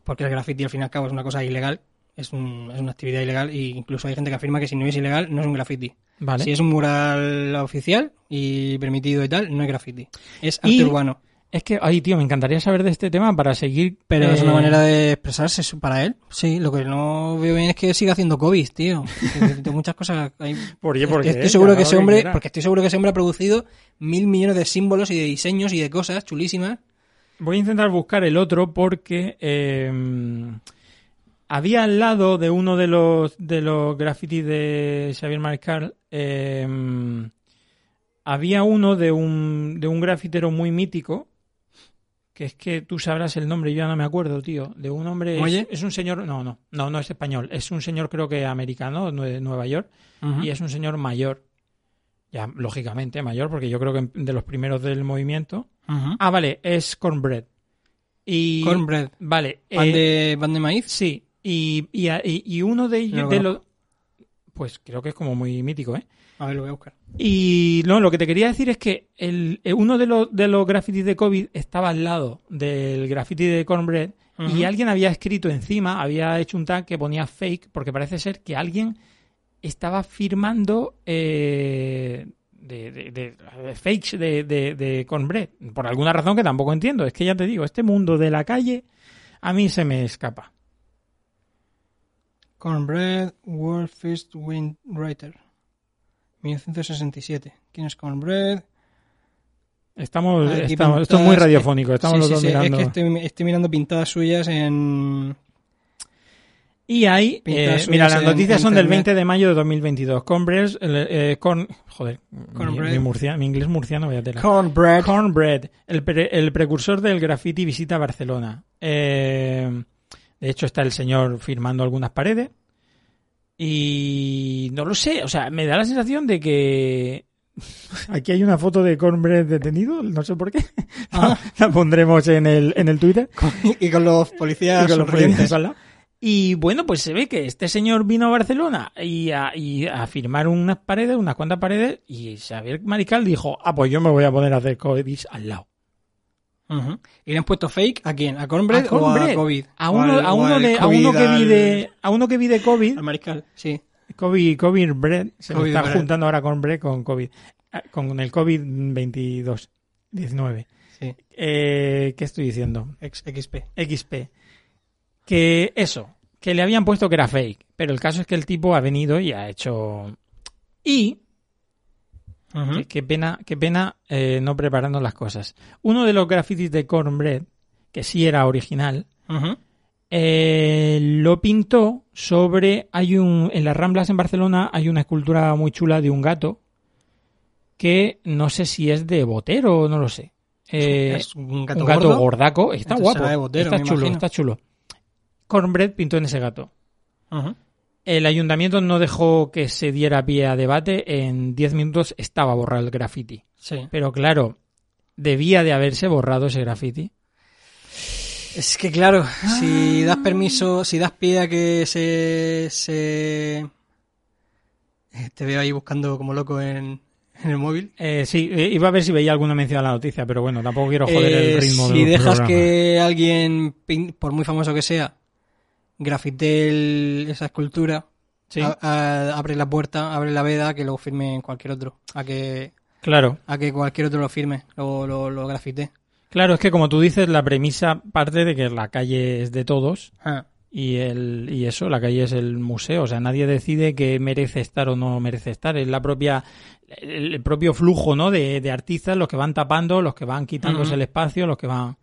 porque el graffiti al fin y al cabo es una cosa ilegal, es, un- es una actividad ilegal, e incluso hay gente que afirma que si no es ilegal, no es un graffiti. Vale. Si es un mural oficial y permitido y tal, no es graffiti. Es arte Y- urbano. Es que, ay, tío, me encantaría saber de este tema para seguir. Pero es eh, una manera de expresarse para él. Sí, lo que no veo bien es que siga haciendo COVID, tío. De muchas cosas hay. ¿Por qué? ¿Por qué? Estoy seguro Que ese que hombre, porque estoy seguro que ese hombre ha producido mil millones de símbolos y de diseños y de cosas chulísimas. Voy a intentar buscar el otro porque eh, había al lado de uno de los de los grafitis de Xavier Mariscal eh, había uno de un de un grafitero muy mítico que es que tú sabrás el nombre, yo ya no me acuerdo, tío, de un hombre es- Oye. es, un señor, no, no, no, no es español, es un señor creo que americano, de Nueva York y es un señor mayor. Ya, lógicamente mayor, porque yo creo que de los primeros del movimiento. Ah, vale, es cornbread. Y, Cornbread. Vale. Pan eh, de, pan de maíz. Sí. Y, y, y- uno de ellos, lo de los... Pues creo que es como muy mítico, ¿eh? A ver, lo voy a buscar. Y no, lo que te quería decir es que el, eh, uno de los, de los grafitis de COVID estaba al lado del graffiti de Cornbread y alguien había escrito encima, había hecho un tag que ponía fake, porque parece ser que alguien estaba firmando eh, de, de- de- de fakes de, de, de Cornbread. Por alguna razón que tampoco entiendo. Es que ya te digo, este mundo de la calle a mí se me escapa. Cornbread, World First Wind Writer. 1967. ¿Quién es Cornbread? Estamos, esto es muy radiofónico, estamos Sí, los sí, dos sí, mirando. Es que estoy, estoy mirando pintadas suyas en... Y hay, eh, mira, las en noticias son del internet. 20 de mayo de 2022. Cornbread, eh, corn, joder, mi, Cornbread. mi murcia- mi inglés murciano, voy a tela. Cornbread. Cornbread, el, pre- el precursor del graffiti visita Barcelona. Eh, de hecho, está el señor firmando algunas paredes. Y no lo sé, o sea, me da la sensación de que aquí hay una foto de Cornbread detenido, no sé por qué. Ah. la pondremos en el, en el Twitter. y con los policías Y con los policías al lado. Y bueno, pues se ve que este señor vino a Barcelona y a, y a firmar unas paredes, unas cuantas paredes, y Xavier Mariscal dijo, ah, pues yo me voy a poner a hacer COVID al lado. ¿Y le han puesto fake a quién? ¿A Cornbread, A Cornbread. o a COVID? A uno, al- a uno de, a COVID uno que vi al- de, a uno que vi de COVID, Al mariscal, sí. COVID, COVID bread, se COVID está bread. juntando ahora con bread con COVID. Ah, Con el COVID-22, 19. Sí. Eh, ¿Qué estoy diciendo? XP. XP. Que eso, que le habían puesto que era fake. Pero el caso es que el tipo ha venido y ha hecho... Y Qué, qué pena, qué pena eh, no preparando las cosas. Uno de los grafitis de Cornbread, que sí era original, eh, lo pintó sobre. Hay un. En las Ramblas en Barcelona hay una escultura muy chula de un gato. Que no sé si es de Botero o no lo sé. Eh, es un gato, un gato gordo. gordaco. Está Entonces guapo. Botero, está chulo, imagino. está chulo. Cornbread pintó en ese gato. Ujú. El ayuntamiento no dejó que se diera pie a debate. En 10 minutos estaba borrado el graffiti. Sí. Pero claro, debía de haberse borrado ese graffiti. Es que claro, si das permiso, si das pie a que se, se... Eh, Te veo ahí buscando como loco en, en el móvil. Eh, sí, eh, iba a ver si veía alguna mención a la noticia, pero bueno, tampoco quiero joder Eh, el ritmo si del dejas programa. que alguien, por muy famoso que sea, grafite el- esa escultura, Sí, a- a- abre la puerta, abre la veda, que lo firme cualquier otro. A que, claro. a que cualquier otro lo firme, o lo, lo grafite. Claro, es que como tú dices, la premisa parte de que la calle es de todos Ah, y, el, y eso, la calle es el museo. O sea, nadie decide que merece estar o no merece estar. Es la propia, el, propio flujo, ¿no? De, de artistas, los que van tapando, los que van quitándose Ujú. el espacio, los que van...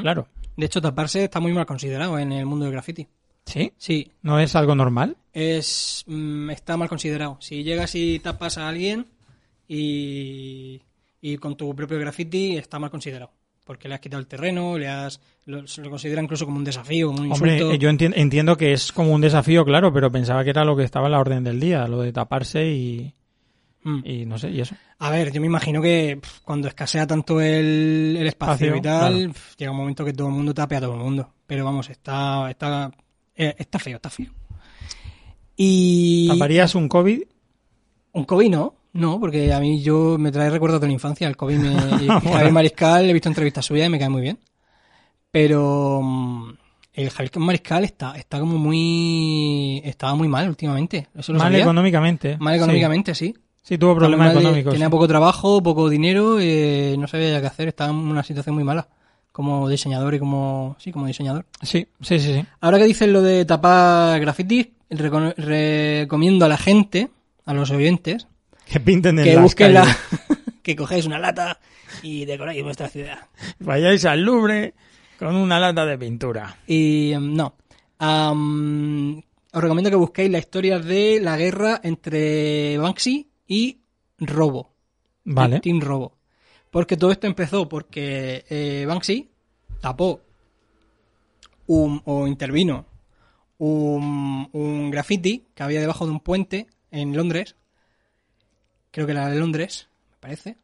Claro. De hecho, taparse está muy mal considerado en el mundo del graffiti. ¿Sí? Sí, ¿No es algo normal? es mm, está mal considerado. Si llegas y tapas a alguien y, y con tu propio graffiti está mal considerado. Porque le has quitado el terreno, le has lo, se lo considera incluso como un desafío, un Hombre, insulto. eh, yo enti- entiendo que es como un desafío, claro, pero pensaba que era lo que estaba en la orden del día, lo de taparse y, Mm. y no sé, y eso. A ver, yo me imagino que cuando escasea tanto el, el espacio, Espacio, y tal, claro. llega un momento que todo el mundo tape a todo el mundo. Pero vamos, está está eh, está feo, está feo. Y ¿Taparías un COVID? un COVID no, no, porque a mí yo me trae recuerdos de la infancia. El COVID me y Javier Mariscal, he visto entrevistas suyas y me cae muy bien. Pero mm, el Javier Mariscal está está como muy estaba muy mal últimamente. Eso lo Mal sabía. económicamente. Mal económicamente, sí. Sí, Sí, tuvo problemas de- económicos. Tenía sí. poco trabajo, poco dinero, eh, no sabía ya qué hacer. Estaba en una situación muy mala como diseñador y como sí, como diseñador. Sí, sí, sí, sí. Ahora que dices lo de tapar grafitis, reco- recomiendo a la gente, a los oyentes, Que pinten en que las busquen la, que cogéis una lata y decoráis vuestra ciudad. Vayáis al Louvre con una lata de pintura. Y em, no. Os recomiendo que busquéis la historia de la guerra entre Banksy y Robo. Vale. Team Robo. Porque todo esto empezó porque eh, Banksy tapó un, o intervino un, un graffiti que había debajo de un puente en Londres. Creo que era de Londres, me parece.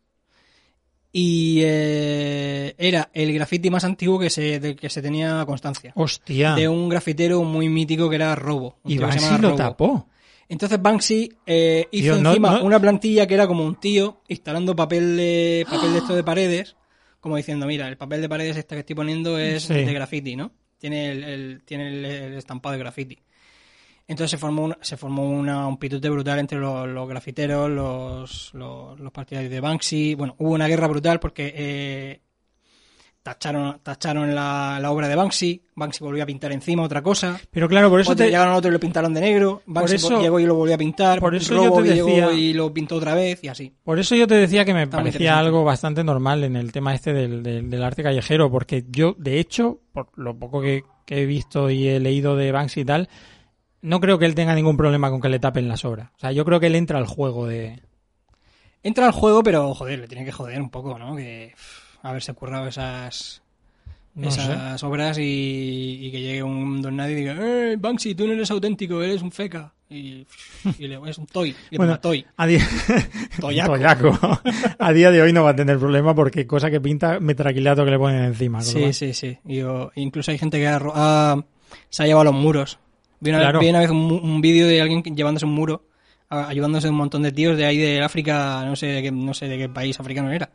Y eh, era el graffiti más antiguo que se, del que se tenía constancia. Hostia. De un grafitero muy mítico que era Robo. un Y Banksy lo Robo. tapó. Entonces Banksy eh, hizo no- encima no- una plantilla que era como un tío instalando papel de papel de esto de paredes, como diciendo, mira, el papel de paredes este que estoy poniendo es Sí. de graffiti, ¿no? Tiene el, el- tiene el, el estampado de graffiti. Entonces se formó una- se formó una- un pitute brutal entre los, los grafiteros, los, los, los partidarios de Banksy. Bueno, hubo una guerra brutal porque eh, tacharon, tacharon la, la obra de Banksy. Banksy volvió a pintar encima otra cosa. Pero claro, por eso Otro- te... Llegaron otros y lo pintaron de negro. Banksy eso- llegó y lo volvió a pintar. por eso yo te llegó decía- y lo pintó otra vez y así. Por eso yo te decía que me Está parecía algo bastante normal en el tema este del, del- del arte callejero, porque yo, de hecho, por lo poco que, que he visto y he leído de Banksy y tal, no creo que él tenga ningún problema con que le tapen las obras. O sea, yo creo que él entra al juego de... Entra al juego, pero joder, le tiene que joder un poco, ¿no? Que haberse currado esas No esas obras y, y que llegue un don nadie y diga, eh, Banksy, tú no eres auténtico, eres un feca. Y, y le es un toy. Le Bueno, toy. A día... Toyaco. Toyaco. a día de hoy no va a tener problema porque cosa que pinta, metraquilato que le ponen encima. Sí, cual- sí, sí. Incluso hay gente que ha, ha- se ha llevado a los muros. Vi una, Claro. vi una vez un, vídeo de alguien llevándose un muro, ayudándose a un montón de tíos de ahí de África, no sé de qué, no sé de qué país africano era.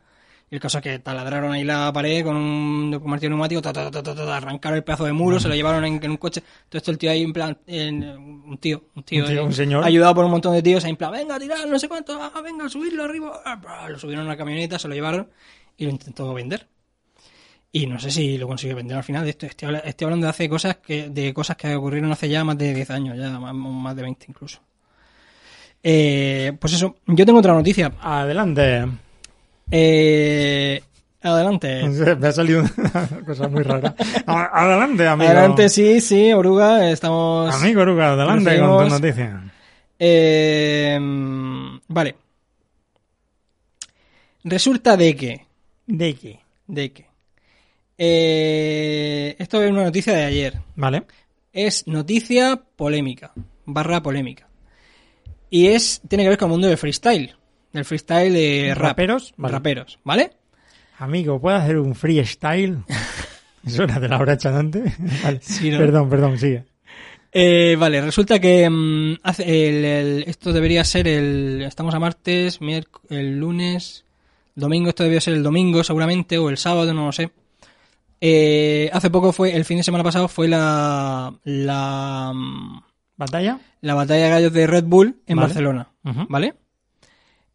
Y el caso es que taladraron ahí la pared con un, martillo neumático, ta, ta, ta, ta, ta, arrancaron el pedazo de muro, se lo llevaron en, en un coche. Todo esto el tío ahí en plan, en- un tío, un tío, Un tío, ahí, un señor. ayudado por un montón de tíos, ahí en plan, venga, tirar, no sé cuánto, ah, venga, subirlo arriba. Ah, Lo subieron a una camioneta, se lo llevaron y lo intentó vender. Y no sé si lo consiguió vender al final. Esto, estoy, estoy hablando de hace cosas que, de cosas que ocurrieron hace ya más de 10 años, ya más, más de 20 incluso. Eh, pues eso, yo tengo otra noticia. Adelante. Eh, adelante. Me ha salido una cosa muy rara. Adelante, amigo. Adelante, sí, sí, Oruga, estamos... Amigo Oruga, adelante con tu noticia. Eh, vale. Resulta de que... ¿De qué? De que... eh, esto es una noticia de ayer. Vale. Es noticia polémica, barra polémica. Y es tiene que ver con el mundo del freestyle. Del freestyle de rap. ¿Raperos? Vale. Raperos, ¿vale? Amigo, ¿puedo hacer un freestyle? Eso era de la hora chanante. Vale. Sí, ¿no? Perdón, perdón, sigue. Eh, vale, resulta que mm, hace el- el- esto debería ser el... Estamos a martes, el lunes, domingo, esto debería ser el domingo seguramente, o el sábado, no lo sé. Eh, hace poco fue, el fin de semana pasado fue la... La, mm, ¿Batalla? la batalla de gallos de Red Bull en Vale. Barcelona. ¿vale?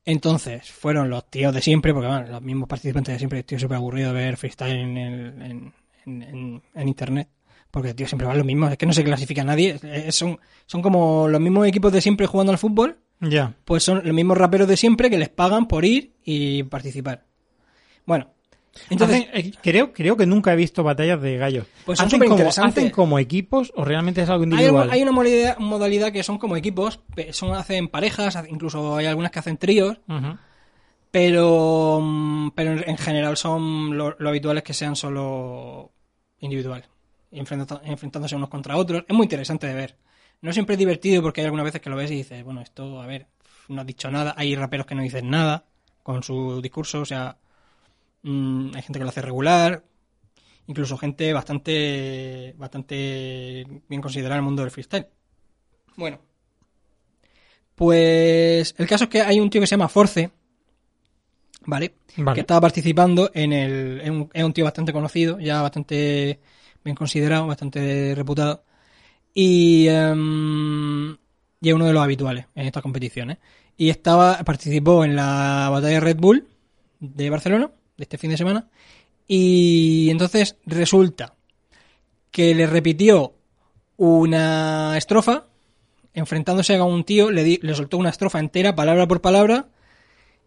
Entonces, fueron los tíos de siempre, porque bueno, los mismos participantes de siempre, estoy súper aburrido de ver freestyle en, el- en, en- en- en internet. Porque, tío, siempre van los mismos, es que no se clasifica nadie. eh, son, son como los mismos equipos de siempre jugando al fútbol, Ya. pues son los mismos raperos de siempre que les pagan por ir y participar. Bueno, entonces, Hacen- eh, creo, creo que nunca he visto batallas de gallos. Pues son ¿Hacen, como. ¿Hacen como equipos o realmente es algo hay, individual? hay una modalidad, modalidad que son como equipos, son hacen parejas, incluso hay algunas que hacen tríos, Ujú. pero mm, pero en en general son lo, lo habitual es que sean solo individual enfrentándose unos contra otros es muy interesante de ver no siempre es divertido porque hay algunas veces que lo ves y dices bueno esto a ver no has dicho nada hay raperos que no dicen nada con su discurso o sea mm, hay gente que lo hace regular incluso gente bastante bastante bien considerada en el mundo del freestyle bueno pues el caso es que hay un tío que se llama Force ¿vale? Vale. Que estaba participando en el. Es un, es un tío bastante conocido, ya bastante bien considerado, bastante reputado. Y. em, y es uno de los habituales en estas competiciones. Y estaba participó en la batalla de Red Bull de Barcelona, de este fin de semana. Y entonces resulta que le repitió una estrofa, enfrentándose a un tío, le, di- le soltó una estrofa entera, palabra por palabra,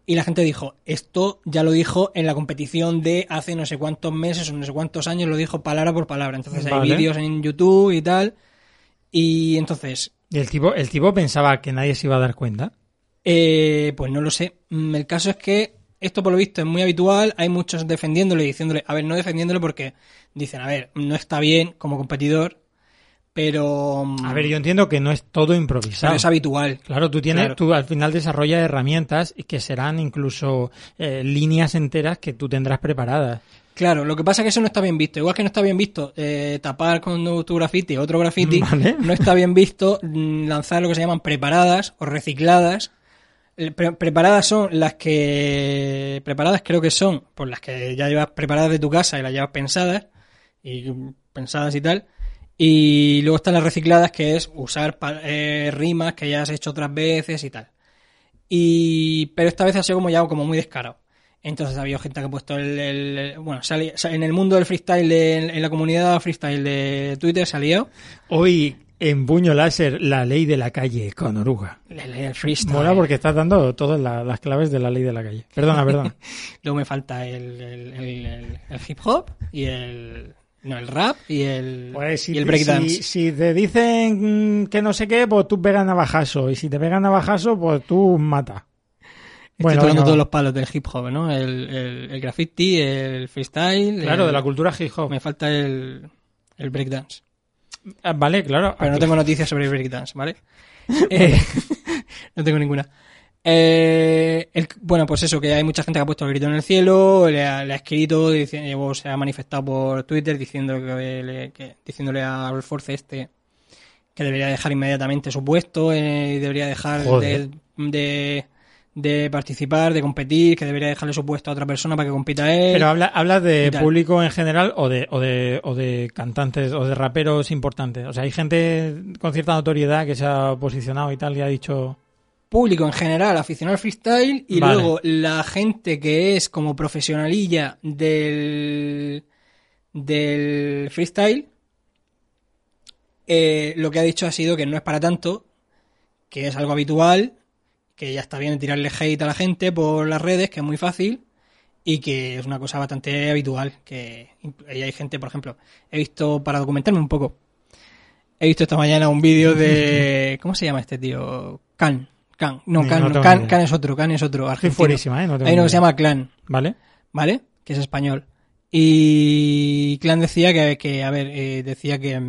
y la gente dijo, esto ya lo dijo en la competición de hace no sé cuántos meses o no sé cuántos años, lo dijo palabra por palabra. Entonces hay vídeos en YouTube y tal. Y entonces, ¿Y el tipo, el tipo pensaba que nadie se iba a dar cuenta? eh, pues no lo sé. Mm, El caso es que esto por lo visto es muy habitual. Hay muchos defendiéndole y diciéndole, a ver, no defendiéndole porque dicen, a ver, no está bien como competidor, pero, mm, A ver, yo entiendo que no es todo pero improvisado. es habitual. Claro, tú tienes, Claro. tú al final desarrollas herramientas que serán incluso eh, líneas enteras que tú tendrás preparadas. Claro, lo que pasa es que eso no está bien visto. Igual que no está bien visto eh, tapar con tu graffiti otro graffiti, Vale. no está bien visto mm, lanzar lo que se llaman preparadas o recicladas. El pre- preparadas son las que... Preparadas creo que son por las que ya llevas preparadas de tu casa y las llevas pensadas y pensadas y tal. Y luego están las recicladas que es usar eh, rimas que ya has hecho otras veces y tal. Y, pero esta vez ha sido como ya como muy descarado. Entonces había gente que ha puesto el, el- bueno, sali- sa- en el mundo del freestyle, de- en, la comunidad freestyle de Twitter salió Hoy en puño láser la ley de la calle con oruga. el, el freestyle. Mola porque estás dando todas la- las claves de la ley de la calle. Perdona, perdona. Luego me falta el, el- el- el- el hip hop y el, no, el rap y el, Pues si, y el breakdance. si, si te dicen que no sé qué, pues tú pegas navajazo. Y si te pegan navajazo, pues tú mata. Estoy tocando todos los palos del hip hop, ¿no? El, el, el graffiti, el freestyle. Claro, de la cultura hip hop. Me falta el, el breakdance. Ah, Vale, claro. Pero no Aquí- tengo noticias sobre breakdance, ¿vale? Eh, no tengo ninguna. Eh, el- bueno, pues eso, que hay mucha gente que ha puesto el grito en el cielo, le ha, le ha escrito, dici- o se ha manifestado por Twitter diciendo que, le- que- diciéndole a Rolf Force este que debería dejar inmediatamente su puesto eh, y debería dejar Joder. de, de, de participar, de competir, que debería dejarle su puesto a otra persona para que compita él. Pero habla, hablas de público en general o de, o, de, o de cantantes o de raperos importantes. O sea, hay gente con cierta notoriedad que se ha posicionado y tal y ha dicho... público en general, aficionado al freestyle, y Vale. luego la gente que es como profesionalilla del, del freestyle, eh, lo que ha dicho ha sido que no es para tanto, que es algo habitual, que ya está bien tirarle hate a la gente por las redes, que es muy fácil, y que es una cosa bastante habitual, que y hay gente, por ejemplo, he visto, para documentarme un poco, he visto esta mañana un vídeo de, ¿cómo se llama este tío? Can. Can. No, Can, no Can, es otro, Can es otro, argentino. fuerísima, ¿eh? No Hay uno que se llama Clan, ¿Vale? ¿vale? Que es español. Y Clan decía que, que a ver, eh, decía que...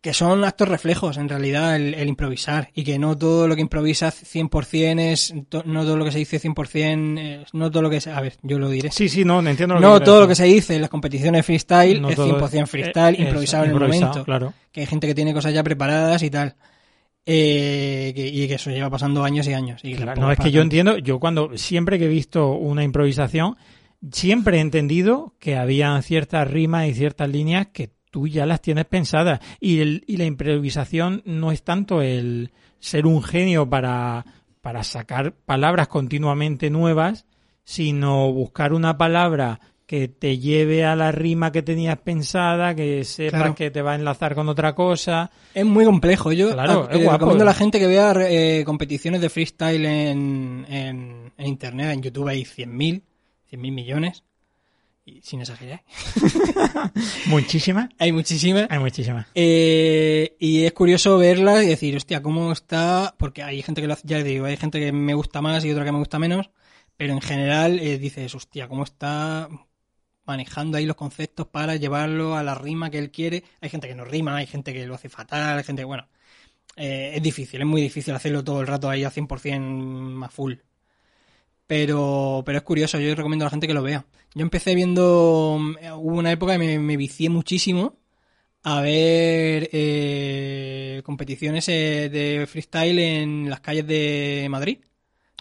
que son actos reflejos, en realidad, el, el improvisar. Y que no todo lo que improvisas 100% es... to- no todo lo que se dice 100% es... No todo lo que... Se, a ver, yo lo diré. Sí, sí, no, entiendo lo no todo lo que se dice en las competiciones freestyle No es todo 100% es- freestyle, es improvisado en el momento. Claro. Que hay gente que tiene cosas ya preparadas y tal. Eh, que- y que eso lleva pasando años y años. Y Claro, no, es que yo entiendo, yo cuando siempre que he visto una improvisación, siempre he entendido que había ciertas rimas y ciertas líneas que tú ya las tienes pensadas. Y, el- y la improvisación no es tanto el ser un genio para, para sacar palabras continuamente nuevas, sino buscar una palabra que te lleve a la rima que tenías pensada, que sepas Claro. que te va a enlazar con otra cosa. Es muy complejo. Yo Claro, es eh, guapo. recomiendo a la gente que vea eh, competiciones de freestyle en, en, en internet. En YouTube hay 100.000, 100.000 millones. Y sin exagerar. Muchísimas. Hay muchísimas. Hay muchísimas. Eh, y es curioso verla y decir, hostia, ¿cómo está? Porque hay gente que lo hace, ya digo, hay gente que me gusta más y otra que me gusta menos. Pero en general eh, dices, hostia, ¿cómo está manejando ahí los conceptos para llevarlo a la rima que él quiere? Hay gente que no rima, hay gente que lo hace fatal, hay gente que, bueno, eh, es difícil, es muy difícil hacerlo todo el rato ahí a 100% a full. Pero, pero es curioso, yo recomiendo a la gente que lo vea. Yo empecé viendo, mm, hubo una época que me, me vicié muchísimo a ver eh, competiciones eh, de freestyle en las calles de Madrid.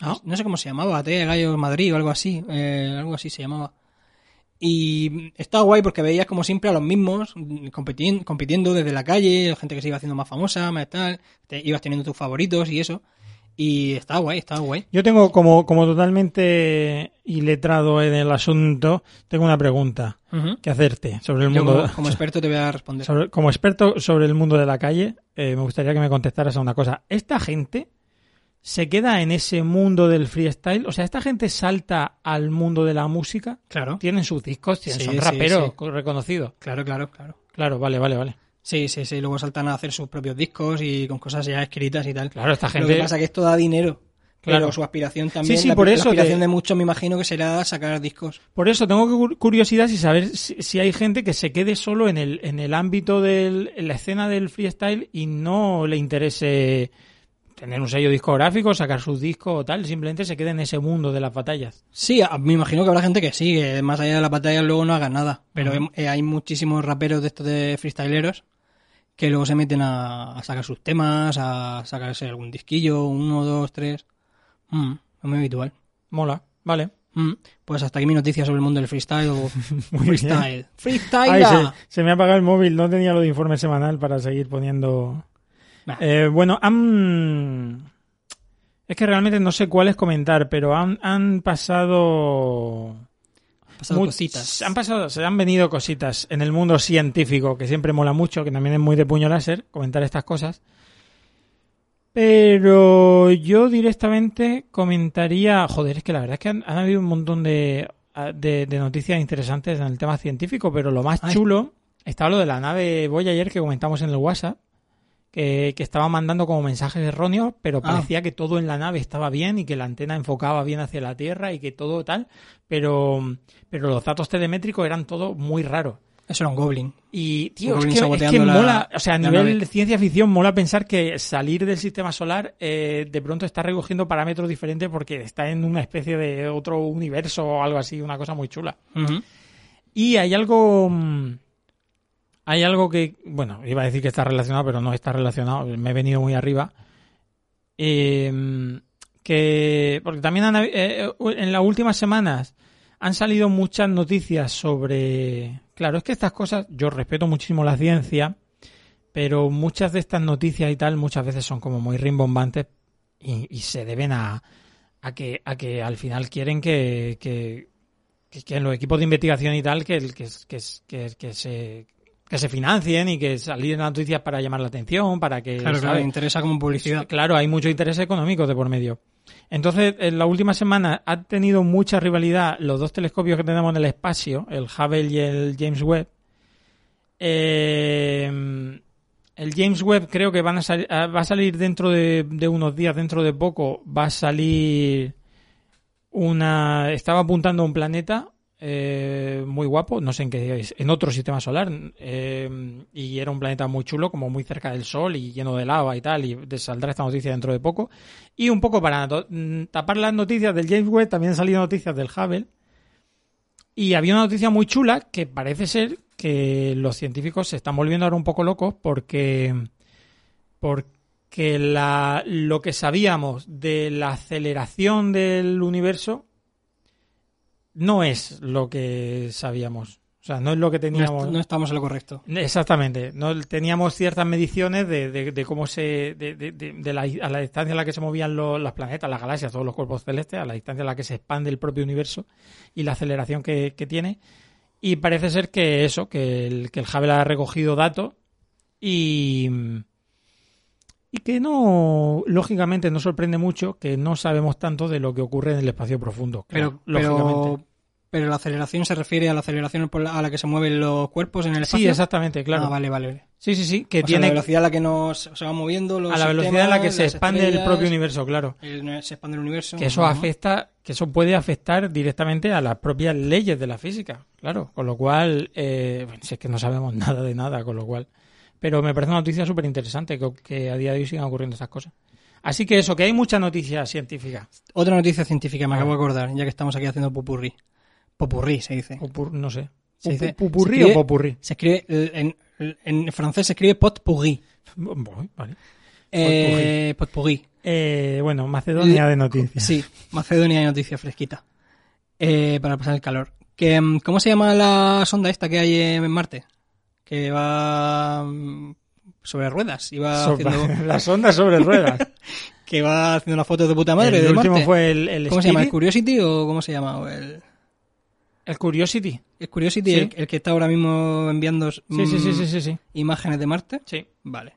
Ah. No sé cómo se llamaba, T Gallos Madrid o algo así, eh, algo así se llamaba. Y estaba guay porque veías como siempre a los mismos mm, competien- compitiendo desde la calle, gente que se iba haciendo más famosa, más tal, te ibas teniendo tus favoritos y eso. Y estaba guay, estaba guay. Yo tengo como, como totalmente iletrado en el asunto, tengo una pregunta que hacerte sobre el Yo mundo. como, como experto te voy a responder. sobre- como experto sobre el mundo de la calle, eh, me gustaría que me contestaras a una cosa. ¿Esta gente se queda en ese mundo del freestyle? O sea, ¿esta gente salta al mundo de la música? Claro, Tienen sus discos, tienen, Sí, son sí, raperos sí. reconocidos. claro, claro, claro. Claro, vale, vale, vale. Sí, sí, sí. Luego saltan a hacer sus propios discos y con cosas ya escritas y tal. Claro, esta Lo gente... que pasa es que esto da dinero. Claro. Pero su aspiración también, Sí, sí, la, por la eso aspiración te- de muchos me imagino que será sacar discos. Por eso tengo cu- curiosidad si saber si, si hay gente que se quede solo en el, en el ámbito de la escena del freestyle y no le interese tener un sello discográfico, sacar sus discos o tal, simplemente se quede en ese mundo de las batallas. Sí, me imagino que habrá gente que sí, que más allá de la batalla luego no haga nada. Pero Ujú. eh, hay muchísimos raperos de estos de freestyleros que luego se meten a, a sacar sus temas, a sacarse algún disquillo, uno, dos, tres. Mm, es muy habitual. Mola, vale. Mm, Pues hasta aquí mi noticia sobre el mundo del freestyle o freestyle. Freestyle. Se, se me ha apagado el móvil, no tenía lo de informe semanal para seguir poniendo... Nah. Eh, bueno, han... Es que realmente no sé cuáles comentar, pero han, han pasado... Pasado Much- cositas. Han pasado, se han venido cositas en el mundo científico, que siempre mola mucho, que también es muy de puño láser, comentar estas cosas. Pero yo directamente comentaría, joder, es que la verdad es que han, han habido un montón de, de, de noticias interesantes en el tema científico, pero lo más Ay. chulo estaba lo de la nave Voyager que comentamos en el WhatsApp, que, que estaba mandando como mensajes erróneos, pero Ah. parecía que todo en la nave estaba bien y que la antena enfocaba bien hacia la Tierra y que todo tal, pero, pero los datos telemétricos eran todo muy raros. Eso era un goblin. Y, tío, es que, es que saboteando la- mola, o sea, a nivel de ciencia ficción mola pensar que salir del sistema solar eh, de pronto está recogiendo parámetros diferentes porque está en una especie de otro universo o algo así, una cosa muy chula. Y hay algo. mm, Hay algo que. Bueno, iba a decir que está relacionado, pero no está relacionado. Me he venido muy arriba. eh, que porque también han eh, en las últimas semanas han salido muchas noticias sobre claro es que estas cosas yo respeto muchísimo la ciencia pero muchas de estas noticias y tal muchas veces son como muy rimbombantes y, se deben a, a que a que al final quieren que, que, que, que los equipos de investigación y tal que, que, que, que se que se financien y que salgan noticias para llamar la atención para que Claro, claro, interesa como publicidad. Claro, hay mucho interés económico de por medio. Entonces, en la última semana ha tenido mucha rivalidad los dos telescopios que tenemos en el espacio, el Hubble y el James Webb. Eh, el James Webb creo que van a ah, va a salir dentro de, de unos días, dentro de poco, va a salir una... Estaba apuntando a un planeta eh, muy guapo, no sé en qué es, en otro sistema solar, eh, y era un planeta muy chulo, como muy cerca del Sol y lleno de lava y tal, y saldrá esta noticia dentro de poco. Y un poco para mm, tapar las noticias del James Webb, también han salido noticias del Hubble, y había una noticia muy chula que parece ser que los científicos se están volviendo ahora un poco locos porque, porque lo que sabíamos de la aceleración del universo no es lo que sabíamos. O sea, no es lo que No, teníamos. est- no estamos en lo correcto. Exactamente. No teníamos ciertas mediciones de, de- de cómo se de, de- de- de la, a la distancia a la que se movían los, los planetas, las galaxias, todos los cuerpos celestes, a la distancia a la que se expande el propio universo y la aceleración que, que tiene. Y parece ser que eso, que el, que el Hubble ha recogido datos y y que no, lógicamente, no sorprende mucho que no sabemos tanto de lo que ocurre en el espacio profundo. Pero, Claro, lógicamente. pero, pero la aceleración se refiere a la aceleración por la- a la que se mueven los cuerpos en el espacio. Sí, exactamente, claro. Ah, vale, vale. Sí, sí, sí, que O sea, tiene la velocidad a la que nos se va moviendo los a la velocidad en la que se expande el propio universo, claro. el- se expande el universo. Que eso afecta, que eso puede afectar directamente a las propias leyes de la física, claro. Con lo cual, eh, bueno, si es que no sabemos nada de nada, con lo cual. Pero me parece una noticia súper interesante que, que a día de hoy sigan ocurriendo estas cosas. Así que eso, que hay muchas noticias científicas. Otra noticia científica, me Ah. acabo de acordar, ya que estamos aquí haciendo popurrí. Popurrí se dice. Popur- no sé. Se dice- ¿Pupurrí se escribe- o popurrí? Se escribe, eh, en, en francés se escribe potpourri. Bueno, vale. Eh, potpourri. Eh, bueno, Macedonia de noticias. Sí, Macedonia de noticias fresquita. Eh, para pasar el calor. Que, mm, ¿Cómo se llama la sonda esta que hay en Marte? Que va mm, sobre ruedas. Sobre- haciendo, Las ondas sobre ruedas. que va haciendo una foto de puta madre el de último Marte. fue el, el ¿Cómo se llama? ¿El Curiosity o cómo se llama? El, el Curiosity. el Curiosity, Sí. el, el que está ahora mismo enviando Sí, sí, sí, mm, sí, sí, sí. imágenes de Marte. Sí. Vale.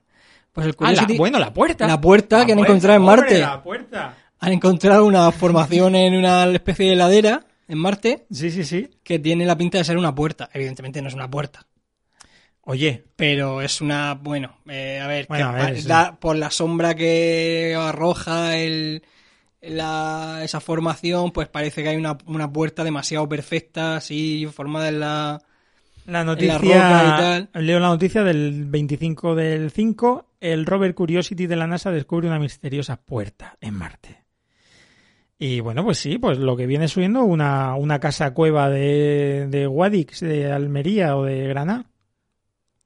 Pues el Ah, la- Curiosity bueno, la puerta. La puerta que han encontrado en Marte. La puerta. han encontrado una formación en una especie de heladera en Marte Sí, sí, sí. que tiene la pinta de ser una puerta. Evidentemente no es una puerta. Oye, Pero es una, bueno, eh, a ver, Bueno, que a ver, pa- sí. da- por la sombra que arroja el, la, esa formación, pues parece que hay una, una puerta demasiado perfecta, así formada en la... la roca noticia. y tal. Leo la noticia del 25 del 5. El rover Curiosity de la NASA descubre una misteriosa puerta en Marte. Y bueno, pues sí, pues lo que viene subiendo una, una casa cueva de, de Guadix, de Almería o de Granada.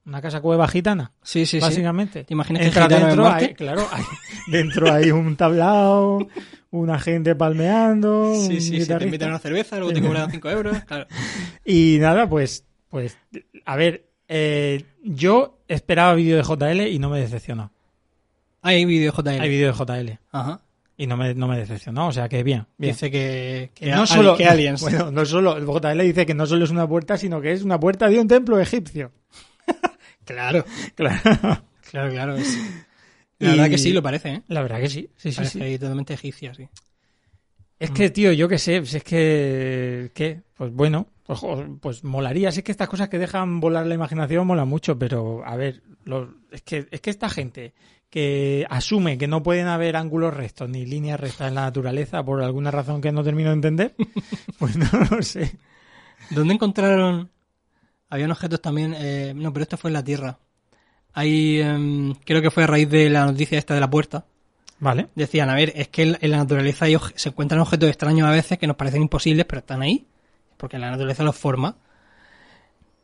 Una casa cueva gitana, Sí, sí, sí. básicamente. ¿Te imaginas que Entra dentro, hay- claro, hay- dentro hay un tablao, una gente palmeando, Sí, sí, sí, te invitan a una cerveza, luego te cobran 5 euros. Claro. Y nada, pues, pues, a ver, eh, yo esperaba vídeo de JL y no me decepcionó. Hay vídeo JL. Hay vídeo de JL Ajá. y no me, no me decepcionó, o sea que bien, bien. Dice que, no solo, que aliens. bueno, no solo, el JL dice que no solo es una puerta, sino que es una puerta de un templo egipcio. Claro, Claro. claro, claro. es- La Y- verdad que sí, lo parece, ¿eh? La verdad que sí, sí, sí, Parece sí. totalmente egipcia, sí. Es que, tío, yo qué sé, si es que, ¿qué? Pues bueno, pues, pues molaría. Si es que estas cosas que dejan volar la imaginación mola mucho, pero a ver, lo- es, que, es que esta gente que asume que no pueden haber ángulos rectos ni líneas rectas en la naturaleza por alguna razón que no termino de entender, pues no lo sé. ¿Dónde encontraron? Habían objetos también. eh, no, pero esto fue en la Tierra. Ahí, em, creo que fue a raíz de la noticia esta de la puerta. Vale. Decían, a ver, es que en la naturaleza hay se encuentran objetos extraños a veces que nos parecen imposibles, pero están ahí. Porque la naturaleza los forma.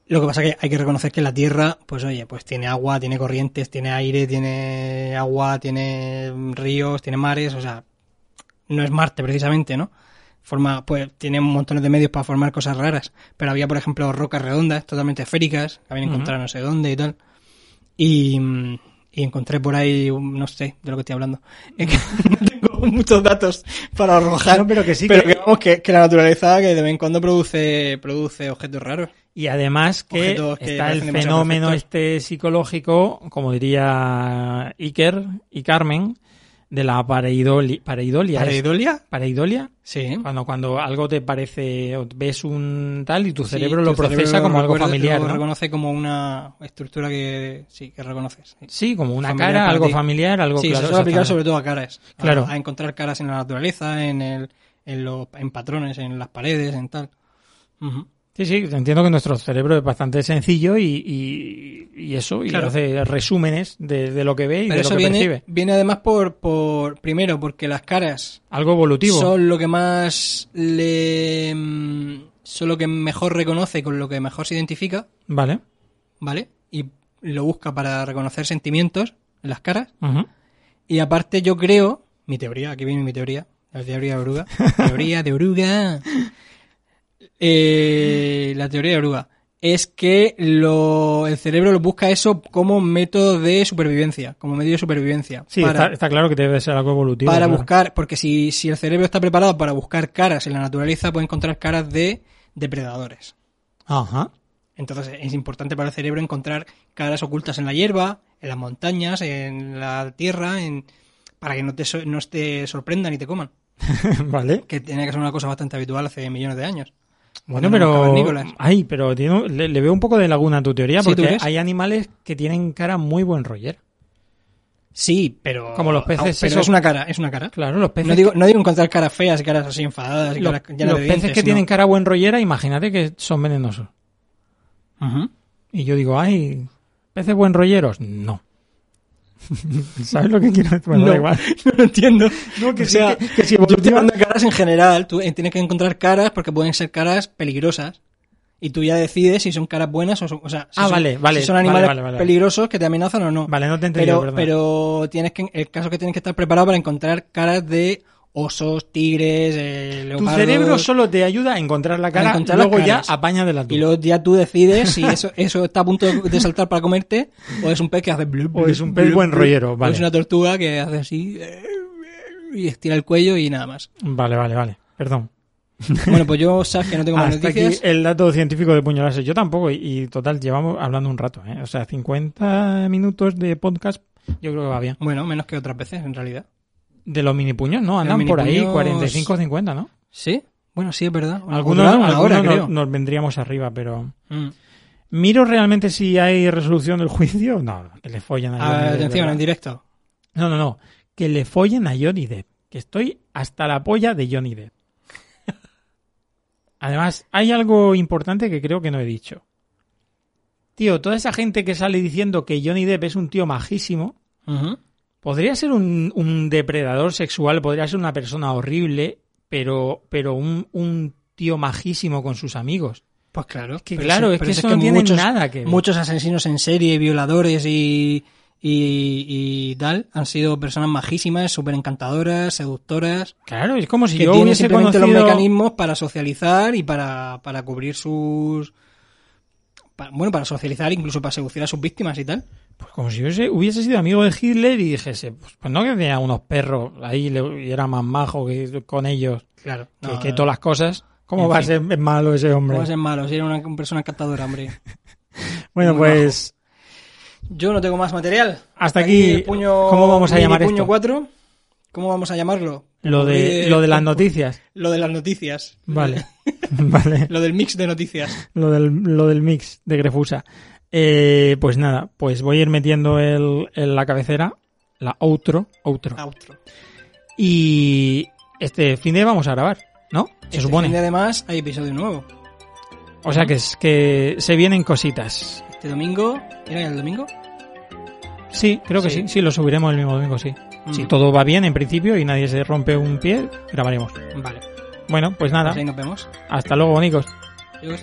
Lo que pasa es que hay que reconocer que la Tierra, pues oye, pues tiene agua, tiene corrientes, tiene aire, tiene agua, tiene ríos, tiene mares, o sea, no es Marte precisamente, ¿no? Forma, pues tiene montones de medios para formar cosas raras, pero había, por ejemplo, rocas redondas, totalmente esféricas, que habían encontrado no sé dónde y tal. Y, y encontré por ahí, no sé de lo que estoy hablando. No tengo muchos datos para arrojar. No, pero que sí, pero que- vamos, que, que la naturaleza que de vez en cuando produce, produce objetos raros. Y además que que está el fenómeno este psicológico, como diría Iker y Carmen, de la pareidolia. ¿Pareidolia? ¿Pareidolia? ¿Pareidolia? Sí. Cuando, cuando algo te parece, ves un tal y tu Sí, cerebro tu lo procesa cerebro como algo recuerda- familiar, lo ¿no? reconoce como una estructura que sí, que reconoces. sí. Sí, como una Familiar cara, algo ti. familiar, algo sí, claro. se suele aplicar sobre todo a caras. a- Claro. A, encontrar caras en la naturaleza, en el, en, los en patrones, en las paredes, en tal. Ujú. Sí, sí, entiendo que nuestro cerebro es bastante sencillo y, y, y eso, y Claro. hace resúmenes de, de lo que ve y Pero de lo que viene, percibe. viene además por, por, primero, porque las caras Algo evolutivo. son lo que más le, mm, son lo que mejor reconoce con lo que mejor se identifica, Vale. ¿vale? Y lo busca para reconocer sentimientos en las caras. Ujú. Y aparte yo creo, mi teoría, aquí viene mi teoría, la teoría de oruga. teoría de oruga. Eh, la teoría de oruga es que lo, el cerebro lo busca eso como método de supervivencia, como medio de supervivencia. Sí, para, está, está claro que debe ser algo evolutivo. para claro. buscar, porque si, si el cerebro está preparado para buscar caras en la naturaleza, puede encontrar caras de depredadores. Ajá. Entonces es importante para el cerebro encontrar caras ocultas en la hierba, en las montañas, en la tierra, en, para que no te, so- no te sorprendan y te coman. vale. Que tiene que ser una cosa bastante habitual hace millones de años. Bueno, pero. Ay, pero tiene le, le veo un poco de laguna a tu teoría Sí, ¿tú porque hay animales que tienen cara muy buen roller. Sí, pero... Como los peces Pero esos- es una cara, es una cara. Claro, los peces. No digo, no digo encontrar caras feas y caras así enfadadas y los, caras llenas los de peces dientes, que sino- tienen cara buen rollera, imagínate que son venenosos. Y yo digo, ay, ¿peces buen rolleros? No. ¿Sabes lo que quiero decir? Bueno, no, da igual. no lo entiendo. No, que O sea, que- que si yo estoy hablando de caras en general. Tú eh, tienes que encontrar caras porque pueden ser caras peligrosas. Y tú ya decides si son caras buenas o son... O sea, si Ah, son, vale, vale, Si son animales vale, vale. peligrosos que te amenazan o no. Vale, no te he entendido, pero, perdón. pero tienes que... El caso es que tienes que estar preparado para encontrar caras de osos, tigres, eh, Tu cerebro solo te ayuda a encontrar la cara, encontrar las luego ya apaña de la Y luego ya tú decides si eso, eso está a punto de saltar para comerte o es un pez que hace... blub, O es un pez blub, buen rollero, o vale. es una tortuga que hace así... Y estira el cuello y nada más. Vale, vale, vale. Perdón. Bueno, pues yo sabes que no tengo más Hasta aquí noticias. el dato científico de puño láser. Yo tampoco, y, y total, llevamos hablando un rato, ¿eh? O sea, 50 minutos de podcast, yo creo que va bien. Bueno, menos que otras veces, en realidad. De los mini puños, ¿no? Andan por ahí minipuños- 45 50, ¿no? ¿Sí? Bueno, sí, es verdad. Algunos, Duraron una algunos hora, nos, creo. nos vendríamos arriba, pero... Mm. ¿Miro realmente si hay resolución del juicio? No, que le follen a A Johnny Depp, atención, en directo. No, no, no. Que le follen a Johnny Depp. Que estoy hasta la polla de Johnny Depp. Además, hay algo importante que creo que no he dicho. Tío, toda esa gente que sale diciendo que Johnny Depp es un tío majísimo. Podría ser un, un depredador sexual, podría ser una persona horrible, pero, pero un, un tío majísimo con sus amigos. Pues claro. Que Pero claro, sí, es que eso no tiene nada que ver. Muchos asesinos en serie, violadores y, y, y tal han sido personas majísimas, súper encantadoras, seductoras, Claro, es como si que yo tienen hubiese simplemente conocido... los mecanismos para socializar y para, para cubrir sus... bueno, para socializar, incluso para seducir a sus víctimas y tal. Pues como si hubiese, hubiese sido amigo de Hitler y dijese, pues, pues no que tenía unos perros ahí le- y era más majo que con ellos Claro. que, No, que no. todas las cosas. ¿Cómo va fin. a ser malo ese hombre? ¿Cómo va a ser malo? Si era una, una persona encantadora, hombre. bueno, muy pues Yo no tengo más material. Hasta aquí, el puño, ¿cómo vamos a llamar puño esto? 4. ¿Cómo vamos a llamarlo? lo de, lo de las noticias. Lo de las noticias. Vale, vale. Lo del mix de noticias. Lo del, lo del mix de Grefusa. Eh, pues nada, pues voy a ir metiendo el, en la cabecera, la outro, outro. Outro. Y este fin de vamos a grabar, ¿no? Se Este supone. fin de además hay episodio nuevo. O sea que, es, que se vienen cositas. Este domingo. ¿Era el domingo? Sí, creo que sí. Sí. Sí, lo subiremos el mismo domingo, sí. Mm. Si todo va bien en principio y nadie se rompe un pie, grabaremos. Vale. Bueno, pues nada. Pues ahí nos vemos. Hasta luego, Nicos. Adiós.